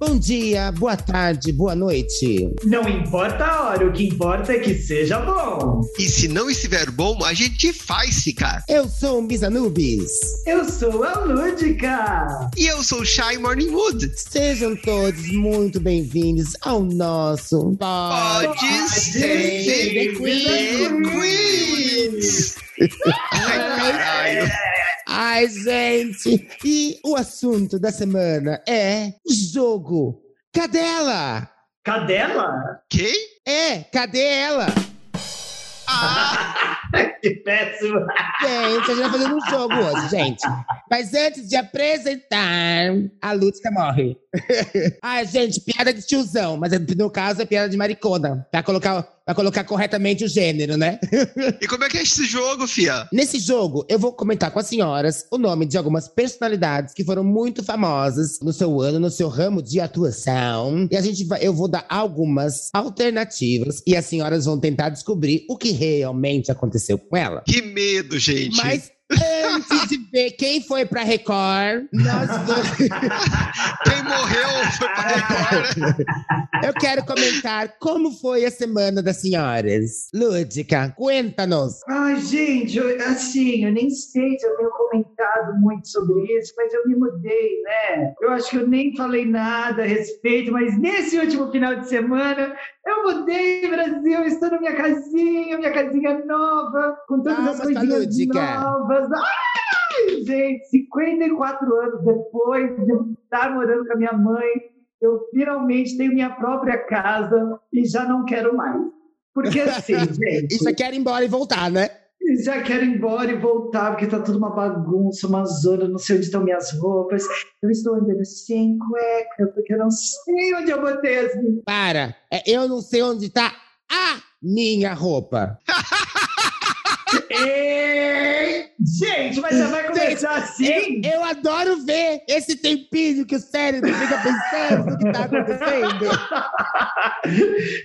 Bom dia, boa tarde, boa noite. Não importa a hora, o que importa é que seja bom. E se não estiver bom, a gente faz ficar. Eu sou o Misa Nubes. Eu sou a Lúdica. E eu sou o Shy Morningwood. Sejam todos muito bem-vindos ao nosso Pode, ser The Queens. Ai, caralho. Ai, gente! E o assunto da semana é jogo. Cadela! Cadela? Quem? É, cadê ela? Ah, que péssimo. Gente, a gente vai fazendo um jogo hoje, gente. Mas antes de apresentar, a Lúcia morre. Ai, gente, piada de tiozão, mas no caso é piada de maricona. Pra colocar, pra colocar corretamente o gênero, né? e como é que é esse jogo, fia? Nesse jogo, eu vou comentar com as senhoras o nome de algumas personalidades que foram muito famosas no seu ano, no seu ramo de atuação. E a gente vai, eu vou dar algumas alternativas e as senhoras vão tentar descobrir o que realmente aconteceu com ela. Que medo, gente. Mas antes de ver quem foi pra Record, nós vamos. Quem morreu foi pra Record. Eu quero comentar como foi a semana das senhoras. Lúdica, conta-nos. Ai, gente, eu, assim, eu nem sei se eu tenho comentado muito sobre isso, mas eu me mudei, né? Eu acho que eu nem falei nada a respeito, mas nesse último final de semana eu mudei, Brasil, estou na minha casinha, minha casinha nova, com todas as coisinhas Lúdica. novas. Ai, gente, 54 anos depois de eu estar morando com a minha mãe, eu finalmente tenho minha própria casa e já não quero mais. Porque assim, gente. Já quer ir embora e voltar, né? Já quero ir embora e voltar, porque tá tudo uma bagunça, uma zona, não sei onde estão minhas roupas. Eu estou andando sem cueca, porque eu não sei onde eu botei as minhas. Para. É, eu não sei onde tá a minha roupa. Gente, mas já vai começar assim? Eu, eu adoro ver esse tempinho que o cérebro fica pensando o que tá acontecendo.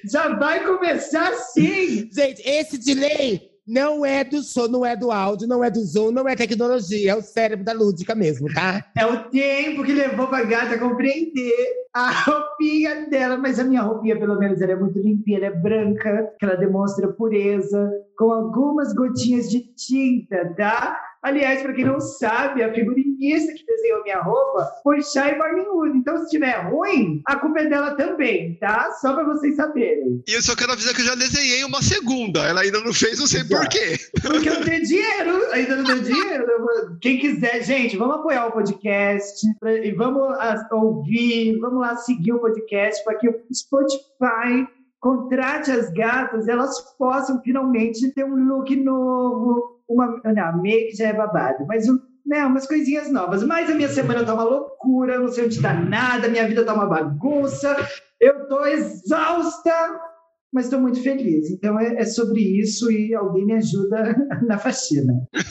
Já vai começar assim! Gente, esse delay não é do som, não é do áudio, não é do Zoom, não é tecnologia, é o cérebro da Lúdica mesmo, tá? É o tempo que levou pra gata compreender a roupinha dela, mas a minha roupinha, pelo menos, ela é muito limpinha, ela é branca, que ela demonstra pureza, com algumas gotinhas de tinta, tá? Aliás, para quem não sabe, a figurinista que desenhou minha roupa foi Shai Morningwood. Então, se estiver ruim, a culpa é dela também, tá? Só para vocês saberem. E eu só quero avisar que eu já desenhei uma segunda. Ela ainda não fez, não sei por quê. Porque eu não tenho dinheiro, ainda não tenho dinheiro. Quem quiser, gente, vamos apoiar o podcast e vamos ah, ouvir, vamos lá seguir o podcast para que o Spotify contrate as gatas, elas possam finalmente ter um look novo, uma não, make já é babado, mas um, né, umas coisinhas novas. Mas a minha semana tá uma loucura, não sei onde tá nada, minha vida tá uma bagunça, eu tô exausta, mas estou muito feliz. Então é, é sobre isso e alguém me ajuda na faxina.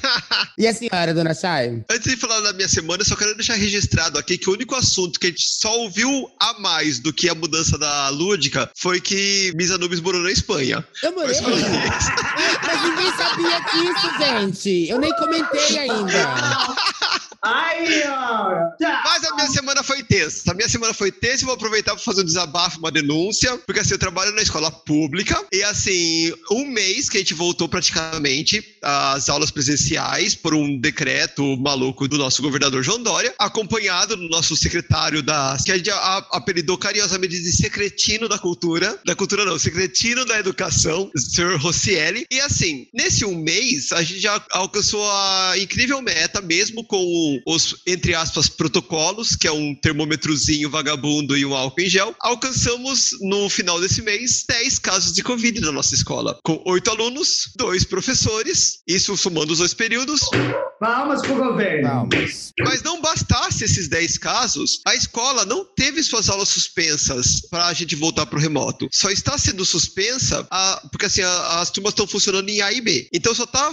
E a senhora, dona Chay? Antes de falar da minha semana, eu só quero deixar registrado aqui que o único assunto que a gente só ouviu a mais do que a mudança da Lúdica foi que Misa Nubes morou na Espanha. Eu morei. Mas Mas ninguém sabia disso, gente. Eu nem comentei ainda. Ó. Tá. Mas a minha semana foi tensa. A minha semana foi tensa e vou aproveitar para fazer um desabafo, uma denúncia, porque assim, eu trabalho na escola pública e assim, um mês que a gente voltou praticamente às aulas presenciais por um decreto maluco do nosso governador João Dória, acompanhado do nosso secretário da que a gente apelidou carinhosamente de secretino da cultura, da cultura não, secretino da educação, Sr. Rossielli. E assim, nesse um mês, a gente já alcançou a incrível meta, mesmo com os, entre aspas, protocolos, que é um termômetrozinho vagabundo e um álcool em gel, alcançamos no final desse mês 10 casos de Covid na nossa escola, com oito alunos, dois professores, isso somando os dois períodos, Palmas pro governo. Palmas. mas não bastasse esses 10 casos, a escola não teve suas aulas suspensas para a gente voltar para o remoto. Só está sendo suspensa a- porque assim, a- as turmas estão funcionando em A e B. Então só está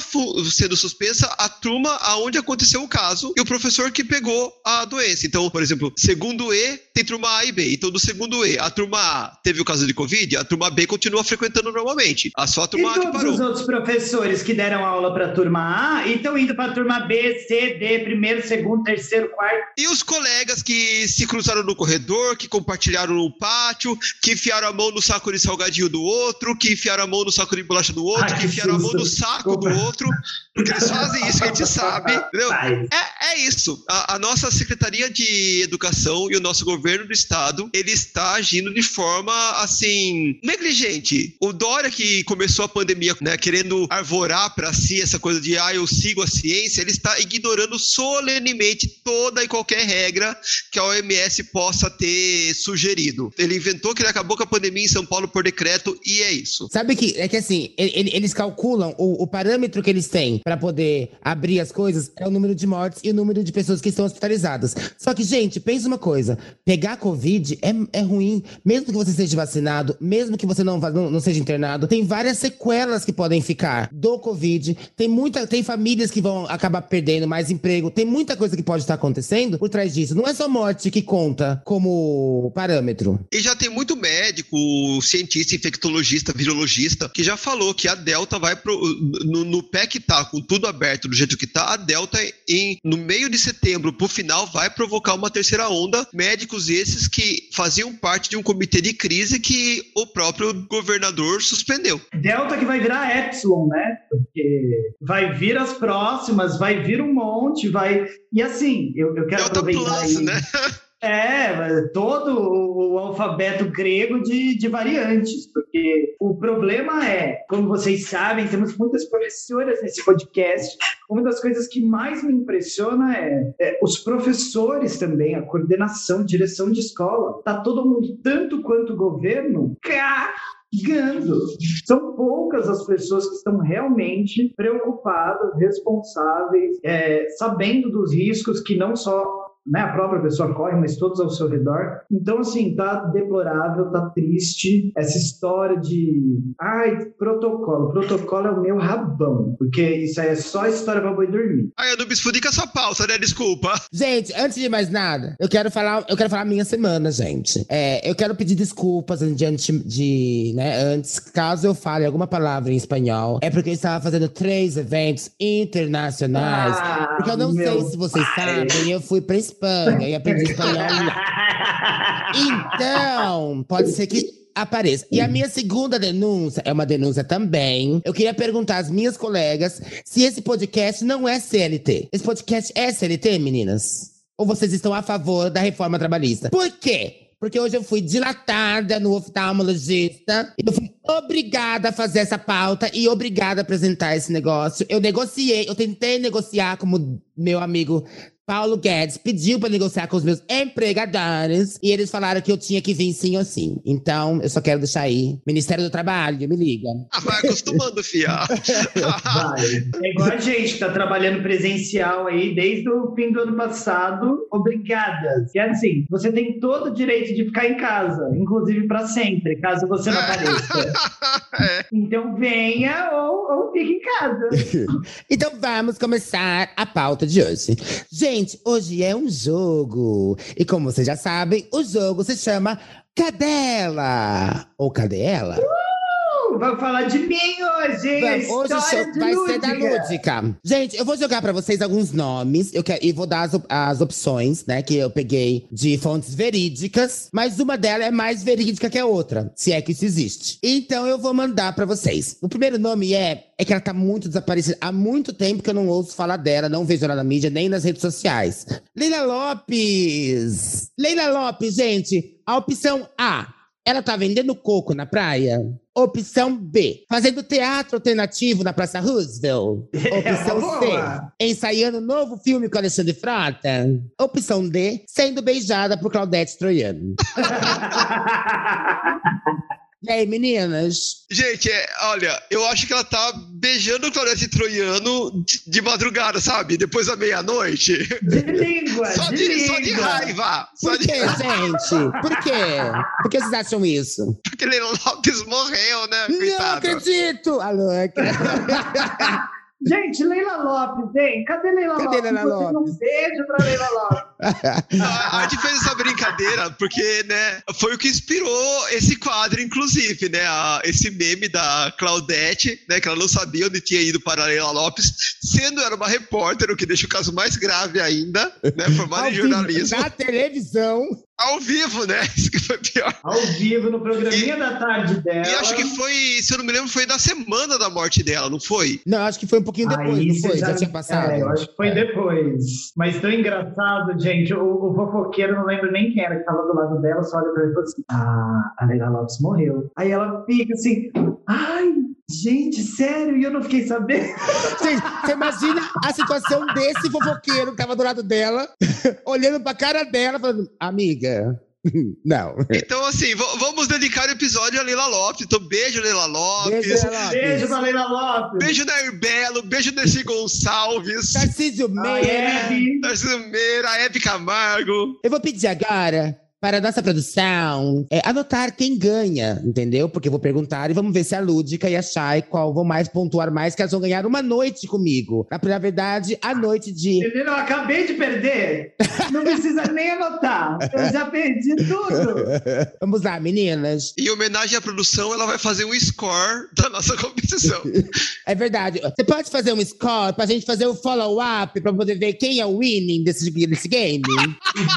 sendo suspensa a turma aonde aconteceu o caso e o professor que pegou a doença. Então, por exemplo, segundo E tem turma A e B. Então, do segundo E, a turma A teve o caso de Covid, a turma B continua frequentando normalmente. A só a turma e A que todos parou. os outros professores que deram aula para a turma A e estão indo para a turma B, C, D, primeiro, segundo, terceiro, quarto. E os colegas que se cruzaram no corredor, que compartilharam no pátio, que enfiaram a mão no saco de salgadinho do outro, que enfiaram a mão no saco de bolacha do outro, Ai, que enfiaram a mão no saco do Desculpa. outro, porque eles fazem isso, a gente sabe, entendeu? É, é isso. A, a nossa Secretaria de Educação e o nosso governo do estado, ele está agindo de forma, assim, negligente. O Dória, que começou a pandemia, né, querendo arvorar para si essa coisa de, ah, eu sigo a ciência, ele está ignorando solenemente toda e qualquer regra que a OMS possa ter sugerido. Ele inventou que ele acabou com a pandemia em São Paulo por decreto e é isso. Sabe que é que assim, ele- ele- eles calculam o, o parâmetro que eles têm pra poder abrir as coisas é o número de mortes e o número de pessoas que estão hospitalizadas. Só que, gente, pensa uma coisa: pegar Covid é, é ruim, mesmo que você seja vacinado, mesmo que você não, não, não seja internado, tem várias sequelas que podem ficar do Covid. Tem muita, tem famílias que vão acabar perdendo mais emprego, tem muita coisa que pode estar acontecendo por trás disso. Não é só morte que conta como parâmetro. E já tem muito médico, cientista, infectologista, virologista, que já falou que a Delta vai pro, no, no pé que tá, com tudo aberto do jeito que tá, a Delta em, no meio de setembro pro final vai provocar uma terceira onda. Médicos esses que faziam parte de um comitê de crise que o próprio governador suspendeu. Delta que vai virar Epsilon, né? Porque vai vir as próximas, vai vir um monte, vai. E assim, eu, eu quero Delta aproveitar Plus, aí. né? É, todo o, alfabeto grego de, de variantes, porque o problema é, como vocês sabem, temos muitas professoras nesse podcast. Uma das coisas que mais me impressiona é, é os professores também, a coordenação, direção de escola. Tá todo mundo, tanto quanto o governo, cagando. São poucas as pessoas que estão realmente preocupadas, responsáveis, é, sabendo dos riscos que não só né, a própria pessoa corre, mas todos ao seu redor. Então, assim, tá deplorável, tá triste essa história de ai, protocolo. Protocolo é o meu rabão, porque isso aí é só história pra boi dormir. Aí, Anubis, fudica essa pauta, né? Desculpa. Gente, antes de mais nada, eu quero falar, eu quero falar a minha semana, gente. É, eu quero pedir desculpas diante de, né, antes, caso eu fale alguma palavra em espanhol, é porque eu estava fazendo três eventos internacionais. Ah, porque eu não sei se vocês pai. sabem, eu fui pra Espanha e aprendi espanhol. Então, pode ser que apareça. E a minha segunda denúncia é uma denúncia também. Eu queria perguntar às minhas colegas se esse podcast não é CLT. Esse podcast é CLT, meninas? Ou vocês estão a favor da reforma trabalhista? Por quê? Porque hoje eu fui dilatada no oftalmologista e eu fui obrigada a fazer essa pauta e obrigada a apresentar esse negócio. Eu negociei, eu tentei negociar como meu amigo Paulo Guedes pediu para negociar com os meus empregadores e eles falaram que eu tinha que vir sim ou sim. Então, eu só quero deixar aí. Ministério do Trabalho, me liga. Ah, vai acostumando, fia. Vai. É igual a gente que tá trabalhando presencial aí desde o fim do ano passado. Obrigada. E assim, você tem todo o direito de ficar em casa, inclusive para sempre, caso você não apareça. É. Então venha ou, ou fique em casa. Então vamos começar a pauta de hoje. Gente, hoje é um jogo. E como vocês já sabem, o jogo se chama Cadela. Ou Cadela? Uh, Vamos falar de mim hoje? Vamos, hoje show vai ser da Lúdica. Lúdica. Gente, eu vou jogar pra vocês alguns nomes eu quero, e vou dar as, as opções, né? Que eu peguei de fontes verídicas, mas uma delas é mais verídica que a outra, se é que isso existe. Então eu vou mandar pra vocês. O primeiro nome é. É que ela tá muito desaparecida. Há muito tempo que eu não ouço falar dela, não vejo ela na mídia, nem nas redes sociais. Leila Lopes! Leila Lopes, gente, a opção A. Ela tá vendendo coco na praia? Opção B. Fazendo teatro alternativo na Praça Roosevelt? Opção uma C. Ensaiando novo filme com Alexandre Frota? Opção D. Sendo beijada por Claudete Troiano. E aí, meninas? Gente, é, olha, eu acho que ela tá beijando o Claudete Troiano de, de madrugada, sabe? Depois da meia-noite. De língua, Só de, de, só de língua. raiva. Só Por de quê, gente? Por quê? Por que vocês acham isso? Porque ele Lopes morreu, né? Não Coitado. acredito! A louca. Gente, Leila Lopes, hein? Cadê Leila Cadê Lopes? Leila Lopes? Um beijo pra Leila Lopes. A gente fez essa brincadeira porque, né, foi o que inspirou esse quadro, inclusive, né, a- esse meme da Claudete, né, que ela não sabia onde tinha ido para a Leila Lopes, sendo ela uma repórter, o que deixa o caso mais grave ainda, né, formada em jornalismo, Na televisão. Ao vivo, né, isso que foi pior. Ao vivo, no programinha da tarde dela. E acho que foi, se eu não me lembro, foi na semana da morte dela, não foi? Não, acho que foi um pouquinho depois, Aí não foi? Já, tinha passado. É, eu acho que foi É. depois. Mas tão engraçado, gente. O, o fofoqueiro, não lembro nem quem era que tava do lado dela, só olha pra ele e fala assim: Ah, a Leila Lopes morreu. Aí ela fica assim: Ai, gente, sério? E eu não fiquei sabendo. Gente, você imagina a situação desse fofoqueiro que tava do lado dela, olhando pra cara dela, falando, amiga, não. Então, assim, vamos dedicar o episódio a Leila Lopes. Então, beijo, Leila Lopes. Beijo, Beijo, Leila Beijo Lopes. pra Leila Lopes. Nair Belo, beijo Dercy Gonçalves, Tarcísio A Meira. Hebe. Tarcísio Meira, Hebe Camargo. Eu vou pedir agora para a nossa produção é, anotar quem ganha, entendeu? Porque eu vou perguntar e vamos ver se a Lúdica e a Chay qual vão mais pontuar mais, que elas vão ganhar uma noite comigo. Na, na verdade, a noite de. Entendeu? Eu acabei de perder. Não precisa nem anotar. Eu já perdi tudo. Vamos lá, meninas. Em homenagem à produção, ela vai fazer um score da nossa competição. É verdade. Você pode fazer um score pra gente fazer o follow-up pra poder ver quem é o winning desse, desse game?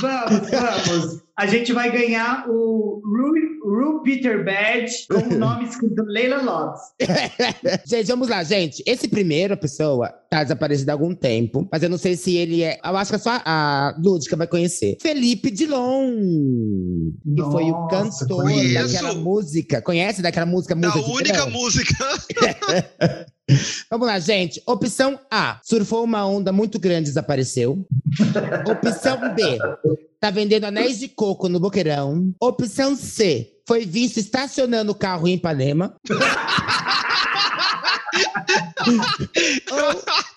Vamos, vamos. A gente vai ganhar o Ru, Ru Peter Badge com o nome escrito Leila Lopes. gente, vamos lá, gente. Esse primeiro pessoa tá desaparecido há algum tempo, mas eu não sei se ele é. Eu acho que só a Lúdica vai conhecer. Felipe Dilon. Que foi o Nossa, cantor conheço. daquela música. Conhece daquela música? Da música única música. Vamos lá, gente. Opção A: surfou uma onda muito grande e desapareceu. Opção B: tá vendendo anéis de coco no boqueirão. Opção C: foi visto estacionando o carro em Ipanema.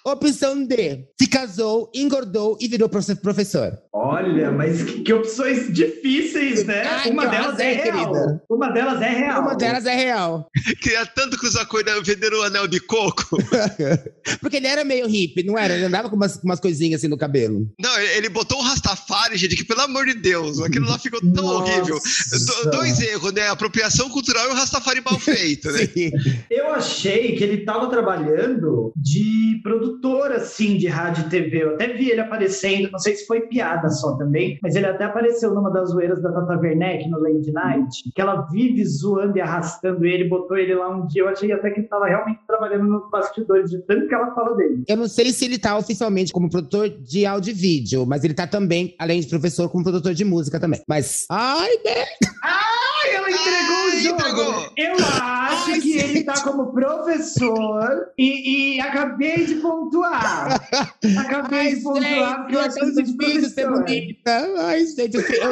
Ou opção D: se casou, engordou e virou profe- professor. Olha, mas que, que opções difíceis, né? Ai, Uma que delas é querida. Uma delas é real. Uma delas é real. Queria tanto cruzar com ele vendendo o anel de coco. Porque ele era meio hippie, não era? Ele andava com umas, umas coisinhas assim no cabelo. Não, ele botou um Rastafari, gente, que pelo amor de Deus, aquilo lá ficou tão Nossa. horrível. Do- dois erros, né? Apropriação cultural e o Rastafari mal feito, né? Eu achei que ele estava trabalhando de produtor, assim, de rádio TV. Eu até vi ele aparecendo, não sei se foi piada só também, mas ele até apareceu numa das zoeiras da Tata Werneck no Lady Night, que ela vive zoando e arrastando ele, botou ele lá um dia. Eu achei até que ele estava realmente trabalhando nos bastidores, de tanto que ela fala dele. Eu não sei se ele tá oficialmente como produtor de áudio e vídeo, mas ele tá também, além de professor, como produtor de música também. Mas, ai, né? Ai, ela entregou Ai, o jogo. entregou. Eu acho Ai, que gente. ele tá como professor e, e acabei de pontuar. Acabei Ai, de pontuar porque eu é sou difícil ser bonita. Ai, gente, eu, eu, eu,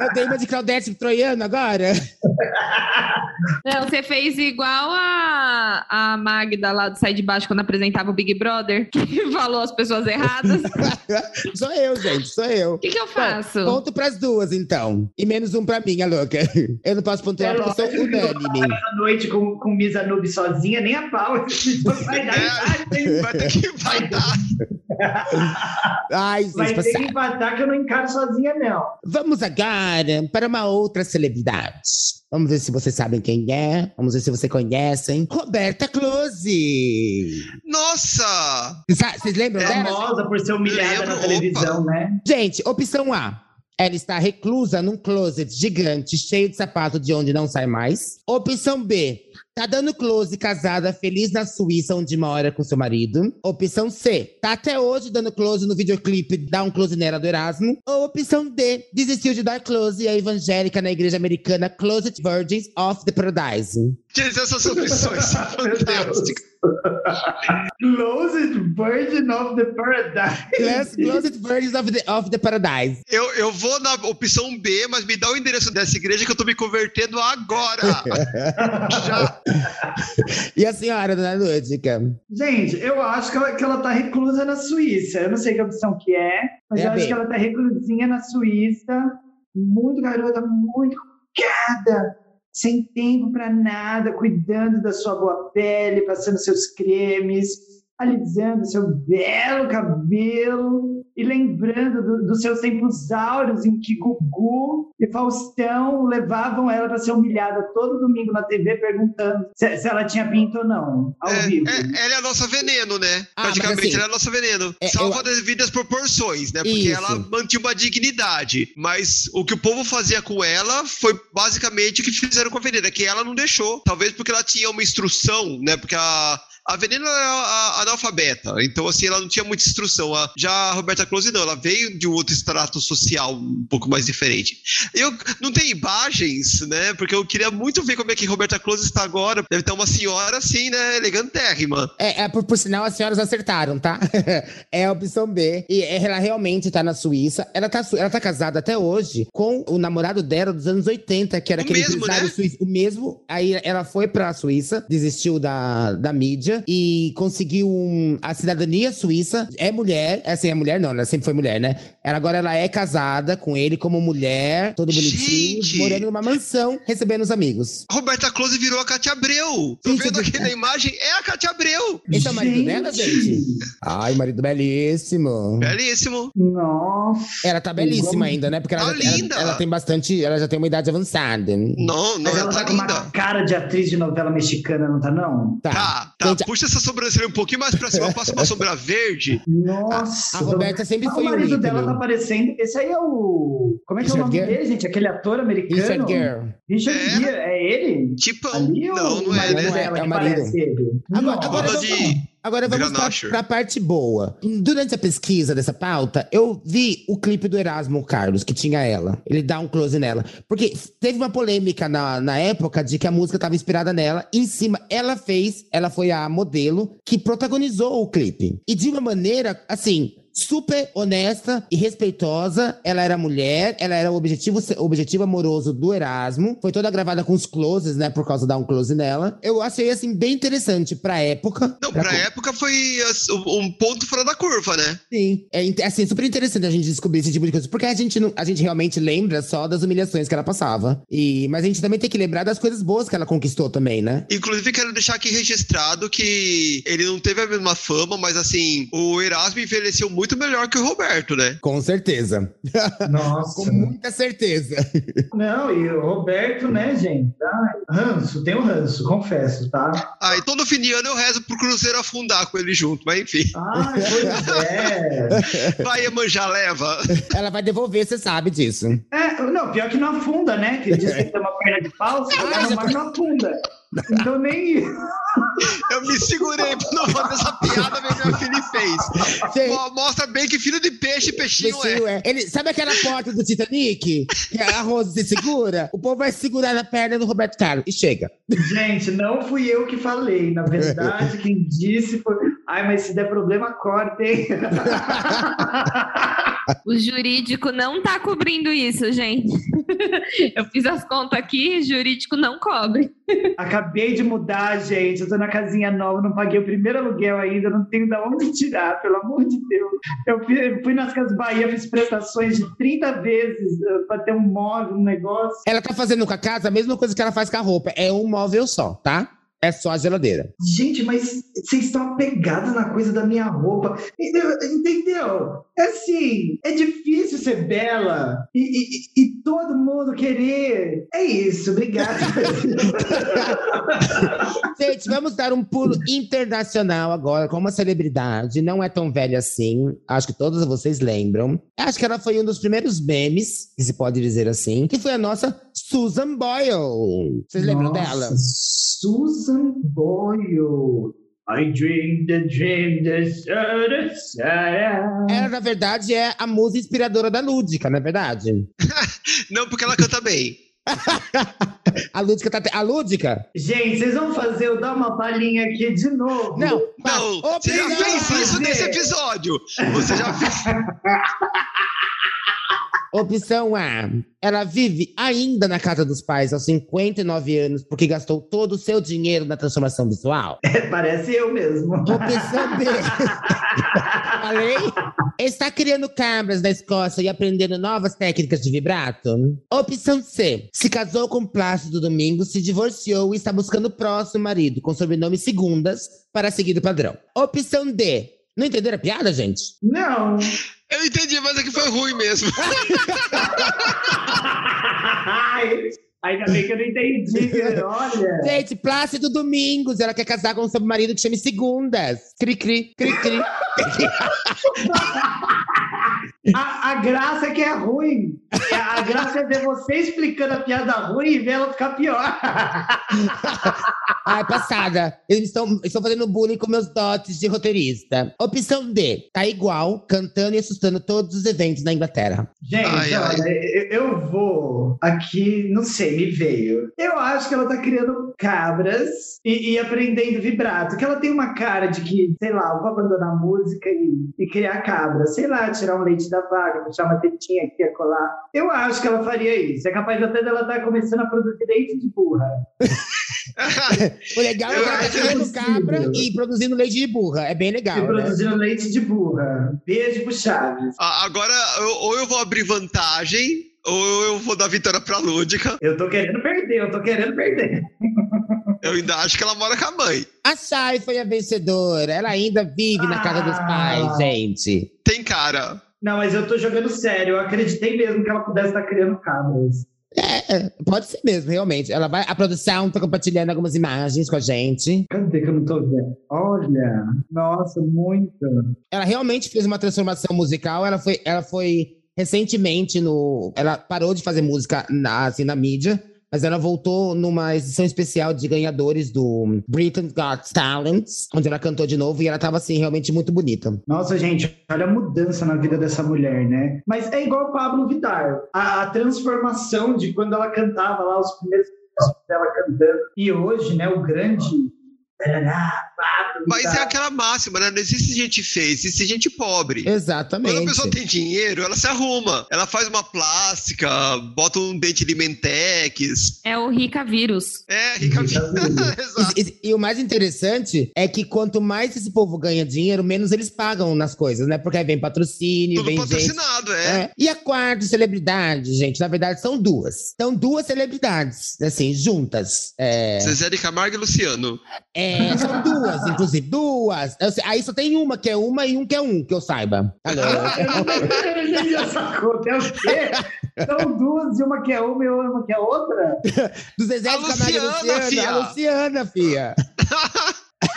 eu dei uma de Claudete Troiano agora. Não, você fez igual a, a Magda lá do Sai de Baixo quando apresentava o Big Brother, que falou as pessoas erradas. O sou eu, gente, sou eu. que, que eu faço? Ponto pras duas, então. E menos um pra mim, a louca. Eu não posso pontuar É porque eu sou unânime. À noite com, com Misa Noob sozinha, nem a pau. Vai dar. Vai ter que empatar. Ai, gente, Vai ter passar. que empatar que eu não encaro sozinha, não. Vamos agora para uma outra celebridade. Vamos ver se vocês sabem quem é. Vamos ver se vocês conhecem. Roberta Close. Nossa! Vocês lembram dela? Famosa por ser humilhada Lembro, na televisão, né? Gente, opção A. Ela está reclusa num closet gigante, cheio de sapato de onde não sai mais. Opção B. Tá dando close casada, feliz na Suíça, onde mora com seu marido. Opção C. Tá até hoje dando close no videoclipe Dá um Close nela do Erasmo. Ou opção D. Desistiu de dar close e é evangélica na igreja americana Closet Virgins of the Paradise. Gente, essas opções são Meu Deus. Closest Virgin of the Paradise. Close- Closet Virgins of the, of the Paradise. Eu, eu vou na opção B, mas me dá o endereço dessa igreja que eu tô me convertendo agora. Já. E a senhora, dona Lúdica? Gente, eu acho que ela, que ela tá reclusa na Suíça. Eu não sei que opção que é, mas É eu acho que ela tá reclusinha na Suíça. Muito garota, muito complicada. Sem tempo para nada, cuidando da sua boa pele, passando seus cremes, alisando seu belo cabelo e lembrando do- dos seus tempos áureos em que Gugu e Faustão levavam ela para ser humilhada todo domingo na TV perguntando se, se ela tinha pinto ou não, ao É, vivo. é, ela é a nossa veneno, né? Ah, Praticamente, assim, ela é a nossa veneno. é, Salva eu- devidas proporções, né? Porque Isso. ela mantinha uma dignidade. Mas o que o povo fazia com ela foi basicamente o que fizeram com a veneno, é que ela não deixou. Talvez porque ela tinha uma instrução, né? Porque a. A Veneno era a- analfabeta, então assim, ela não tinha muita instrução. A- já a Roberta Close não, ela veio de um outro extrato social um pouco mais diferente. Eu não tenho imagens, né? Porque eu queria muito ver como é que Roberta Close está agora. Deve estar uma senhora assim, né? Elegantérrima. É, é por, por sinal, as senhoras acertaram, tá? é a opção B. E ela realmente tá na Suíça. Ela tá, ela tá casada até hoje com o namorado dela dos anos 80, que era O aquele mesmo, empresário né? suíço. O mesmo. Aí ela foi pra Suíça, desistiu da, da mídia e conseguiu um- a cidadania suíça. É mulher, assim, é mulher não, ela sempre foi mulher, né? Ela agora ela é casada com ele como mulher, todo bonitinho, Gente! morando numa mansão, recebendo os amigos. Roberta Close virou a Katia Abreu. Tô Gente, vendo do- aqui na imagem, é a Katia Abreu. Esse é o marido dela, gente? Ai, marido belíssimo. Belíssimo. Nossa. Ela tá belíssima ainda, né? Porque ela, Tá já- ela- linda. ela tem bastante. Ela já tem uma idade avançada. Não, não, Mas ela ela tá tá com uma linda. cara de atriz de novela mexicana, não tá não? Tá. Tá, tá. Gente, Puxa essa sobrancelha um pouquinho mais pra cima, passa uma sombra verde. Nossa. A Roberta sempre foi o um marido dela ícone. tá aparecendo. Esse aí é o. Como é que é o nome Gere? dele, gente? Aquele ator americano. Richard Gere. Richard É. Gere, é ele? Tipo, Ali não, não é, né? É, dela é o que marido. parece ele? Agora, agora vamos, de agora vamos Granacher. pra parte boa. Durante a pesquisa dessa pauta, eu vi o clipe do Erasmo Carlos, que tinha ela. Ele dá um close nela. Porque teve uma polêmica na, na época de que a música estava inspirada nela. Em cima, ela fez, ela foi a modelo que protagonizou o clipe. E de uma maneira, assim, super honesta e respeitosa. Ela era mulher, ela era o objetivo, objetivo amoroso do Erasmo. Foi toda gravada com os closes, né? Por causa de dar um close nela. Eu achei, assim, bem interessante pra época. Não, pra época foi assim, um ponto fora da curva, né? Sim. É assim, super interessante a gente descobrir esse tipo de coisa. Porque a gente, não, a gente realmente lembra só das humilhações que ela passava. E, mas a gente também tem que lembrar das coisas boas que ela conquistou também, né? Inclusive, quero deixar aqui registrado que ele não teve a mesma fama, mas assim, o Erasmo envelheceu muito melhor que o Roberto, né? Com certeza. Nossa. Com muita certeza. Não, e o Roberto, né, gente? Ai, ranço, tem um ranço, confesso, tá? Ah, e todo fim de ano eu rezo pro Cruzeiro afundar com ele junto, mas enfim. Ai, pois é. Vai, Emanjá, leva. ela vai devolver, você sabe disso. É, não, pior que não afunda, né? Que diz que tem uma perna de pau, Ah, mar não afunda. Então nem. Eu me segurei pra não fazer essa piada que minha filha fez. Mostra bem que filho de peixe, peixinho é. Bichinho é. Ele, sabe aquela porta do Titanic? Que a Rose se segura? O povo vai segurar na perna do Roberto Carlos e chega. Gente, não fui eu que falei. Na verdade, quem disse foi. Ai, mas se der problema, cortem. O jurídico não tá cobrindo isso, gente. Eu fiz as contas aqui, jurídico não cobre. Acabei de mudar, gente. Tô na casinha nova, não paguei o primeiro aluguel ainda, não tenho de onde tirar, pelo amor de Deus. Eu fui, nas Casas Bahia, fiz prestações de 30 vezes uh, pra ter um móvel, um negócio. Ela tá fazendo com a casa a mesma coisa que ela faz com a roupa. É um móvel só, tá? É só a geladeira. Gente, mas vocês estão apegados na coisa da minha roupa. Eu- Entendeu? É assim, é difícil ser bela e, e- e todo mundo querer. É isso, obrigado. Gente, vamos dar um pulo internacional agora com uma celebridade. Não é tão velha assim. Acho que todos vocês lembram. Acho que ela foi um dos primeiros memes, que se pode dizer assim, que foi a nossa Susan Boyle. Vocês lembram Nossa, dela? Susan Boyle. I dream the dream sada. Ela, na verdade, é a musa inspiradora da Lúdica, não é verdade? Não, porque ela canta bem. A Lúdica tá. te- A Lúdica? Gente, vocês vão fazer eu dar uma palhinha aqui de novo? Não, Não, você já fez isso nesse episódio. Você já fez. Opção A. Ela vive ainda na casa dos pais aos 59 anos porque gastou todo o seu dinheiro na transformação visual. É, parece eu mesmo. Opção B. Falei? Está criando cabras na Escócia e aprendendo novas técnicas de vibrato? Opção C. Se casou com Plácido Domingo, se divorciou e está buscando o próximo marido, com sobrenome Segundas, para seguir o padrão. Opção D. Não entenderam a piada, gente? Não. Eu entendi, mas é que foi ruim mesmo. Ai, Ainda bem que eu não entendi. Olha. Gente, Plácido Domingos, ela quer casar com um submarido que chame Segundas. Cri, cri, cri, cri. A, a graça é que é ruim. A, a graça é ver você explicando a piada ruim e ver ela ficar pior. Ai, passada. Eles estão, estão fazendo bullying com meus dotes de roteirista. Opção D. Tá igual, cantando e assustando todos os eventos na Inglaterra. Gente, Ai, ai. olha, eu- eu vou aqui, não sei, me veio. Eu acho que ela tá criando cabras e, e aprendendo vibrato. Que ela tem uma cara de que, sei lá, eu vou abandonar a música e, e criar cabra. Sei lá, tirar um leite da vaca, puxar uma tetinha aqui a colar. Eu acho que ela faria isso. É capaz até dela estar começando a produzir leite de burra. O legal é que ela tá criando cabra e produzindo leite de burra. É bem legal, e né? produzindo leite de burra. Beijo pro Chaves. Ah, Agora, eu- ou eu vou abrir vantagem, ou eu vou dar vitória pra Lúdica. Eu tô querendo perder, eu tô querendo perder. Eu ainda acho que ela mora com a mãe. A Chay foi a vencedora. Ela ainda vive na casa dos Ah. pais, gente. Tem cara. Não, mas eu tô jogando sério. Eu acreditei mesmo que ela pudesse estar criando cabras. É, pode ser mesmo, realmente. Ela vai, a produção tá compartilhando algumas imagens com a gente. Cadê que eu não tô vendo? Olha, nossa, muito. Ela realmente fez uma transformação musical. Ela foi, ela foi recentemente no. Ela parou de fazer música na, assim, na mídia, mas ela voltou numa edição especial de ganhadores do Britain's Got Talent, onde ela cantou de novo e ela tava assim, realmente muito bonita. Nossa, gente, olha a mudança na vida dessa mulher, né? Mas é igual Pablo Vittar. A, a transformação de quando ela cantava lá, os primeiros dela cantando. E hoje, né, o grande. Mas é Vittar. aquela máxima, né? Não existe gente feia, existe gente pobre. Quando a Exatamente. pessoa tem dinheiro, ela se arruma. Ela faz uma plástica, bota um dente limentex. É o Rica Vírus. É, rica Rica Exato. E, e- e o mais interessante é que quanto mais esse povo ganha dinheiro, menos eles pagam nas coisas, né? Porque aí vem patrocínio, Tudo vem gente. patrocinado, é. É. E a quarta celebridade, gente, na verdade são duas. São duas celebridades, assim, juntas. É, Zezé de Camargo e Luciano. é, são duas, inclusive, duas. Eu aí só tem uma que é uma e um que é um, que eu saiba. Alô? Eu. É quê? São duas, e uma que é uma e uma que é outra? Do Zezé A de Camargo e Luciana, Luciana. fia. A Luciana, fia.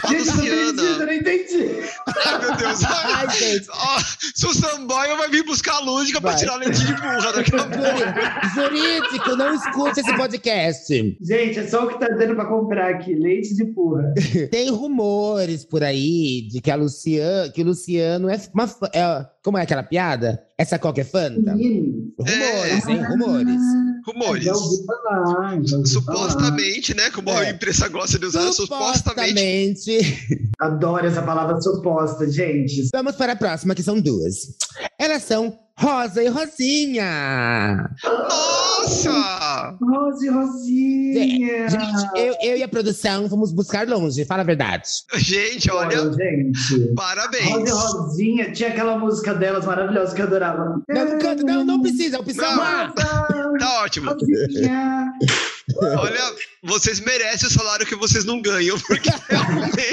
Gente, eu não entendi, eu Luciana. não entendi. Ai, meu Deus. Ai, gente. Ó, Susan Boyle vai vir buscar a lúdica pra Vai. tirar leite de burra daqui a pouco. Jurídico, não escute esse podcast. Gente, é só o que tá dando pra comprar aqui. Leite de porra. Tem rumores por aí de que a Luciana, que o Luciano é uma é- como é aquela piada? Essa coca é fanta? Menino. Rumores, hein? Rumores. Rumores. Já ouvi falar, já ouvi Supostamente, né? Como É. a imprensa gosta de usar, supostamente. Supostamente. falar. Adoro essa palavra suposta, gente. Vamos para a próxima, que são duas. Elas são Rosa e Rosinha. Nossa! Rose Rosinha. Gente, eu, eu e a produção fomos buscar longe, fala a verdade. Gente, olha, gente. Rose parabéns. Rosinha, tinha aquela música delas maravilhosa que eu adorava. Não, não canta, não, não precisa, opção Não. A. Tá ótimo. Rosinha. Olha, vocês merecem o salário que vocês não ganham, porque realmente.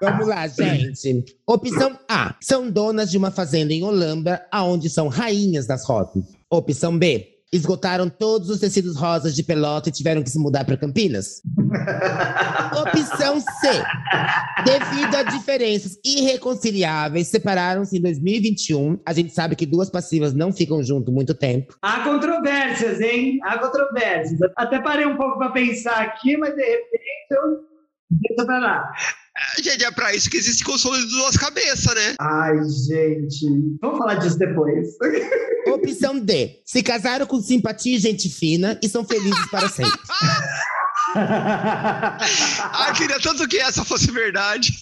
Vamos lá, gente. Opção A. São donas de uma fazenda em Holambra, aonde são rainhas das rosas. Opção B. Esgotaram todos os tecidos rosas de pelota e tiveram que se mudar para Campinas. Opção C. Devido a diferenças irreconciliáveis, separaram-se em 2021. A gente sabe que duas passivas não ficam junto muito tempo. Há controvérsias, hein? Há controvérsias. Até parei um pouco pra pensar aqui, mas de repente eu. Deixa pra lá. Gente, é pra isso que existe console de duas cabeças, né? Ai, gente. Vamos falar disso depois. Opção D. Se casaram com simpatia e gente fina e são felizes para sempre. Ah, queria tanto que essa fosse verdade.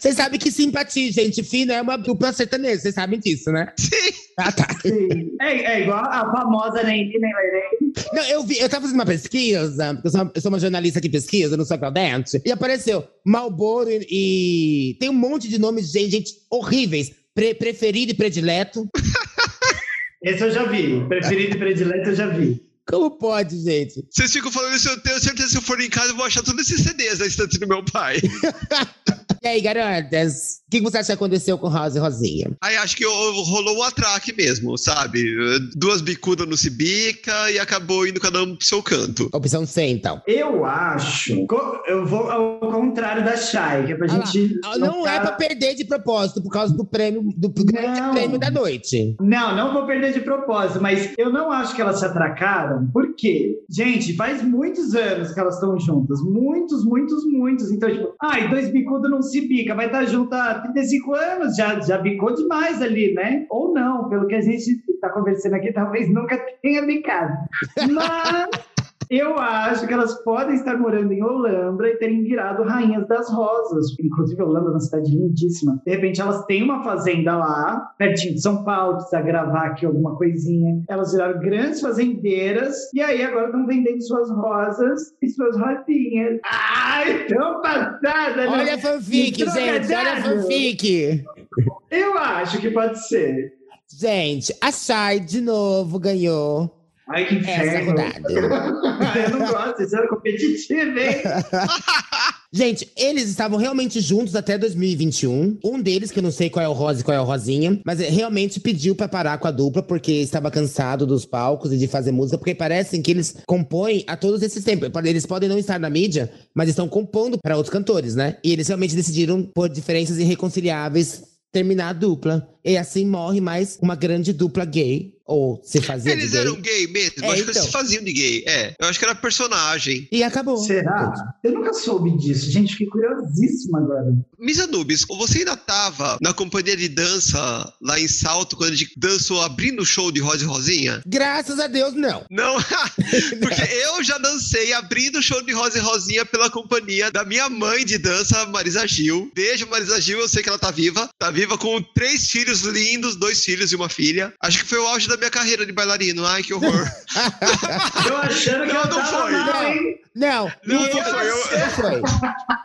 Vocês sabem que simpatia, gente fina é uma dupla sertaneja, vocês sabem disso, né? Sim. Ah, tá. Sim. É, é igual a famosa nem Lerei. Não, eu vi, eu tava fazendo uma pesquisa, porque eu sou uma, eu sou uma jornalista que pesquisa, não sou Claudente, e apareceu Malboro e, e tem um monte de nomes de gente, gente horríveis. Pre- preferido e predileto. Esse eu já vi. Preferido e predileto eu já vi. Como pode, gente? Vocês ficam falando isso, eu tenho certeza que se eu for em casa eu vou achar todos esses CDs na estante do meu pai. E aí, garotas? O que você acha que aconteceu com Rosa e Rosinha? Aí acho que rolou um atraque mesmo, sabe? Duas bicudas no Cibica e acabou indo cada um pro seu canto. Opção C, então. Eu acho. Eu vou ao contrário da Shai, que é pra Ah gente. Ah, Não é pra perder de propósito por causa do prêmio, do grande Não. prêmio da noite. Não, não vou perder de propósito, mas eu não acho que elas se atracaram, porque, gente, faz muitos anos que elas estão juntas. Muitos, muitos, muitos. Então, tipo, ai, dois bicudos não se bica, vai estar junto há 35 anos, já, já bicou demais ali, né? Ou não, pelo que a gente tá conversando aqui, talvez nunca tenha bicado. Mas. Eu acho que elas podem estar morando em Olambra e terem virado rainhas das rosas. Inclusive, Olambra é uma cidade lindíssima. De repente, elas têm uma fazenda lá, pertinho de São Paulo, precisa gravar aqui alguma coisinha. Elas viraram grandes fazendeiras e aí agora estão vendendo suas rosas e suas rosinhas. Ai, tão passada, né? Olha a fanfic, gente. Olha a fanfic. Eu acho que pode ser. Gente, a Shai de novo ganhou Ai, que essa inferno. eu não gosto, isso era competitivo, hein? Gente, eles estavam realmente juntos até 2021. Um deles, que eu não sei qual é o Rosa e qual é o Rosinha, mas ele realmente pediu pra parar com a dupla porque estava cansado dos palcos e de fazer música, porque parecem que eles compõem a todos esses tempos. Eles podem não estar na mídia, mas estão compondo para outros cantores, né? E eles realmente decidiram, por diferenças irreconciliáveis, terminar a dupla. E assim morre mais uma grande dupla gay. Ou se fazia de Eles gay. eram gay mesmo? É, acho que então. eles se faziam de gay. É, eu acho que era personagem. E acabou. Será? Eu nunca soube disso. Gente, fiquei curiosíssima agora. Misa Nubes, você ainda tava na companhia de dança lá em Salto quando a gente dançou abrindo o show de Rosa e Rosinha? Graças a Deus, não. Não, porque eu já dancei abrindo o show de Rosa e Rosinha pela companhia da minha mãe de dança, Marisa Gil. Beijo, Marisa Gil, eu sei que ela tá viva. Tá viva com três filhos lindos, dois filhos e uma filha. Acho que foi o auge da minha carreira de bailarino. Ai, que horror. Eu achando que Não, eu não tava foi. mal? Não, Não, e não foi, eu- não foi.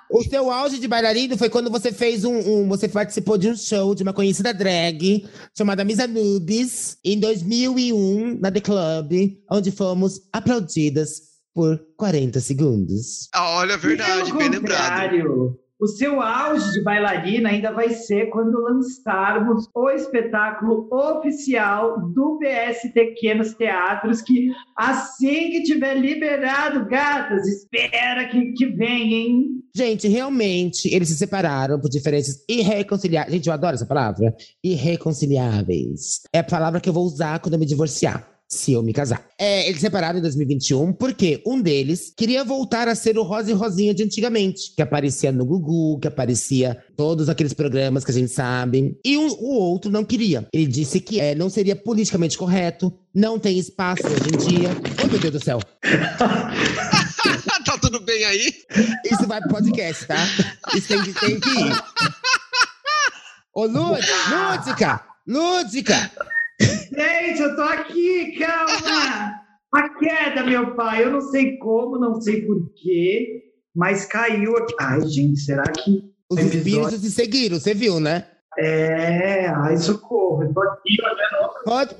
O seu auge de bailarino foi quando você fez um, um- Você participou de um show de uma conhecida drag chamada Misa Nubes em 2001 na The Club, onde fomos aplaudidas por 40 segundos. Ah, olha, verdade, Pelo bem lembrado. O seu auge de bailarina ainda vai ser quando lançarmos o espetáculo oficial do PSTQ nos teatros, que assim que tiver liberado, gatas, espera que, que vem, hein? Gente, realmente, eles se separaram por diferenças irreconciliáveis. Gente, eu adoro essa palavra. Irreconciliáveis. É a palavra que eu vou usar quando eu me divorciar. Se eu me casar. É, eles se separaram em 2021 porque um deles queria voltar a ser o Rosa e Rosinha de antigamente, que aparecia no Gugu, que aparecia todos aqueles programas que a gente sabe. E um- o outro não queria. Ele disse que é, não seria politicamente correto, não tem espaço hoje em dia. Oh, meu Deus do céu. tá tudo bem aí? Isso vai pro podcast, tá? Isso tem, que- tem que ir. Ô, Lud, Lúdica! Lúdica! Gente, eu tô aqui, calma! A queda, meu pai, eu não sei como, não sei porquê, mas caiu aqui. Ai, gente, será que. Os Episódio. espíritos se seguiram, você viu, né? É, ai, socorro, eu tô aqui olhando. Pode,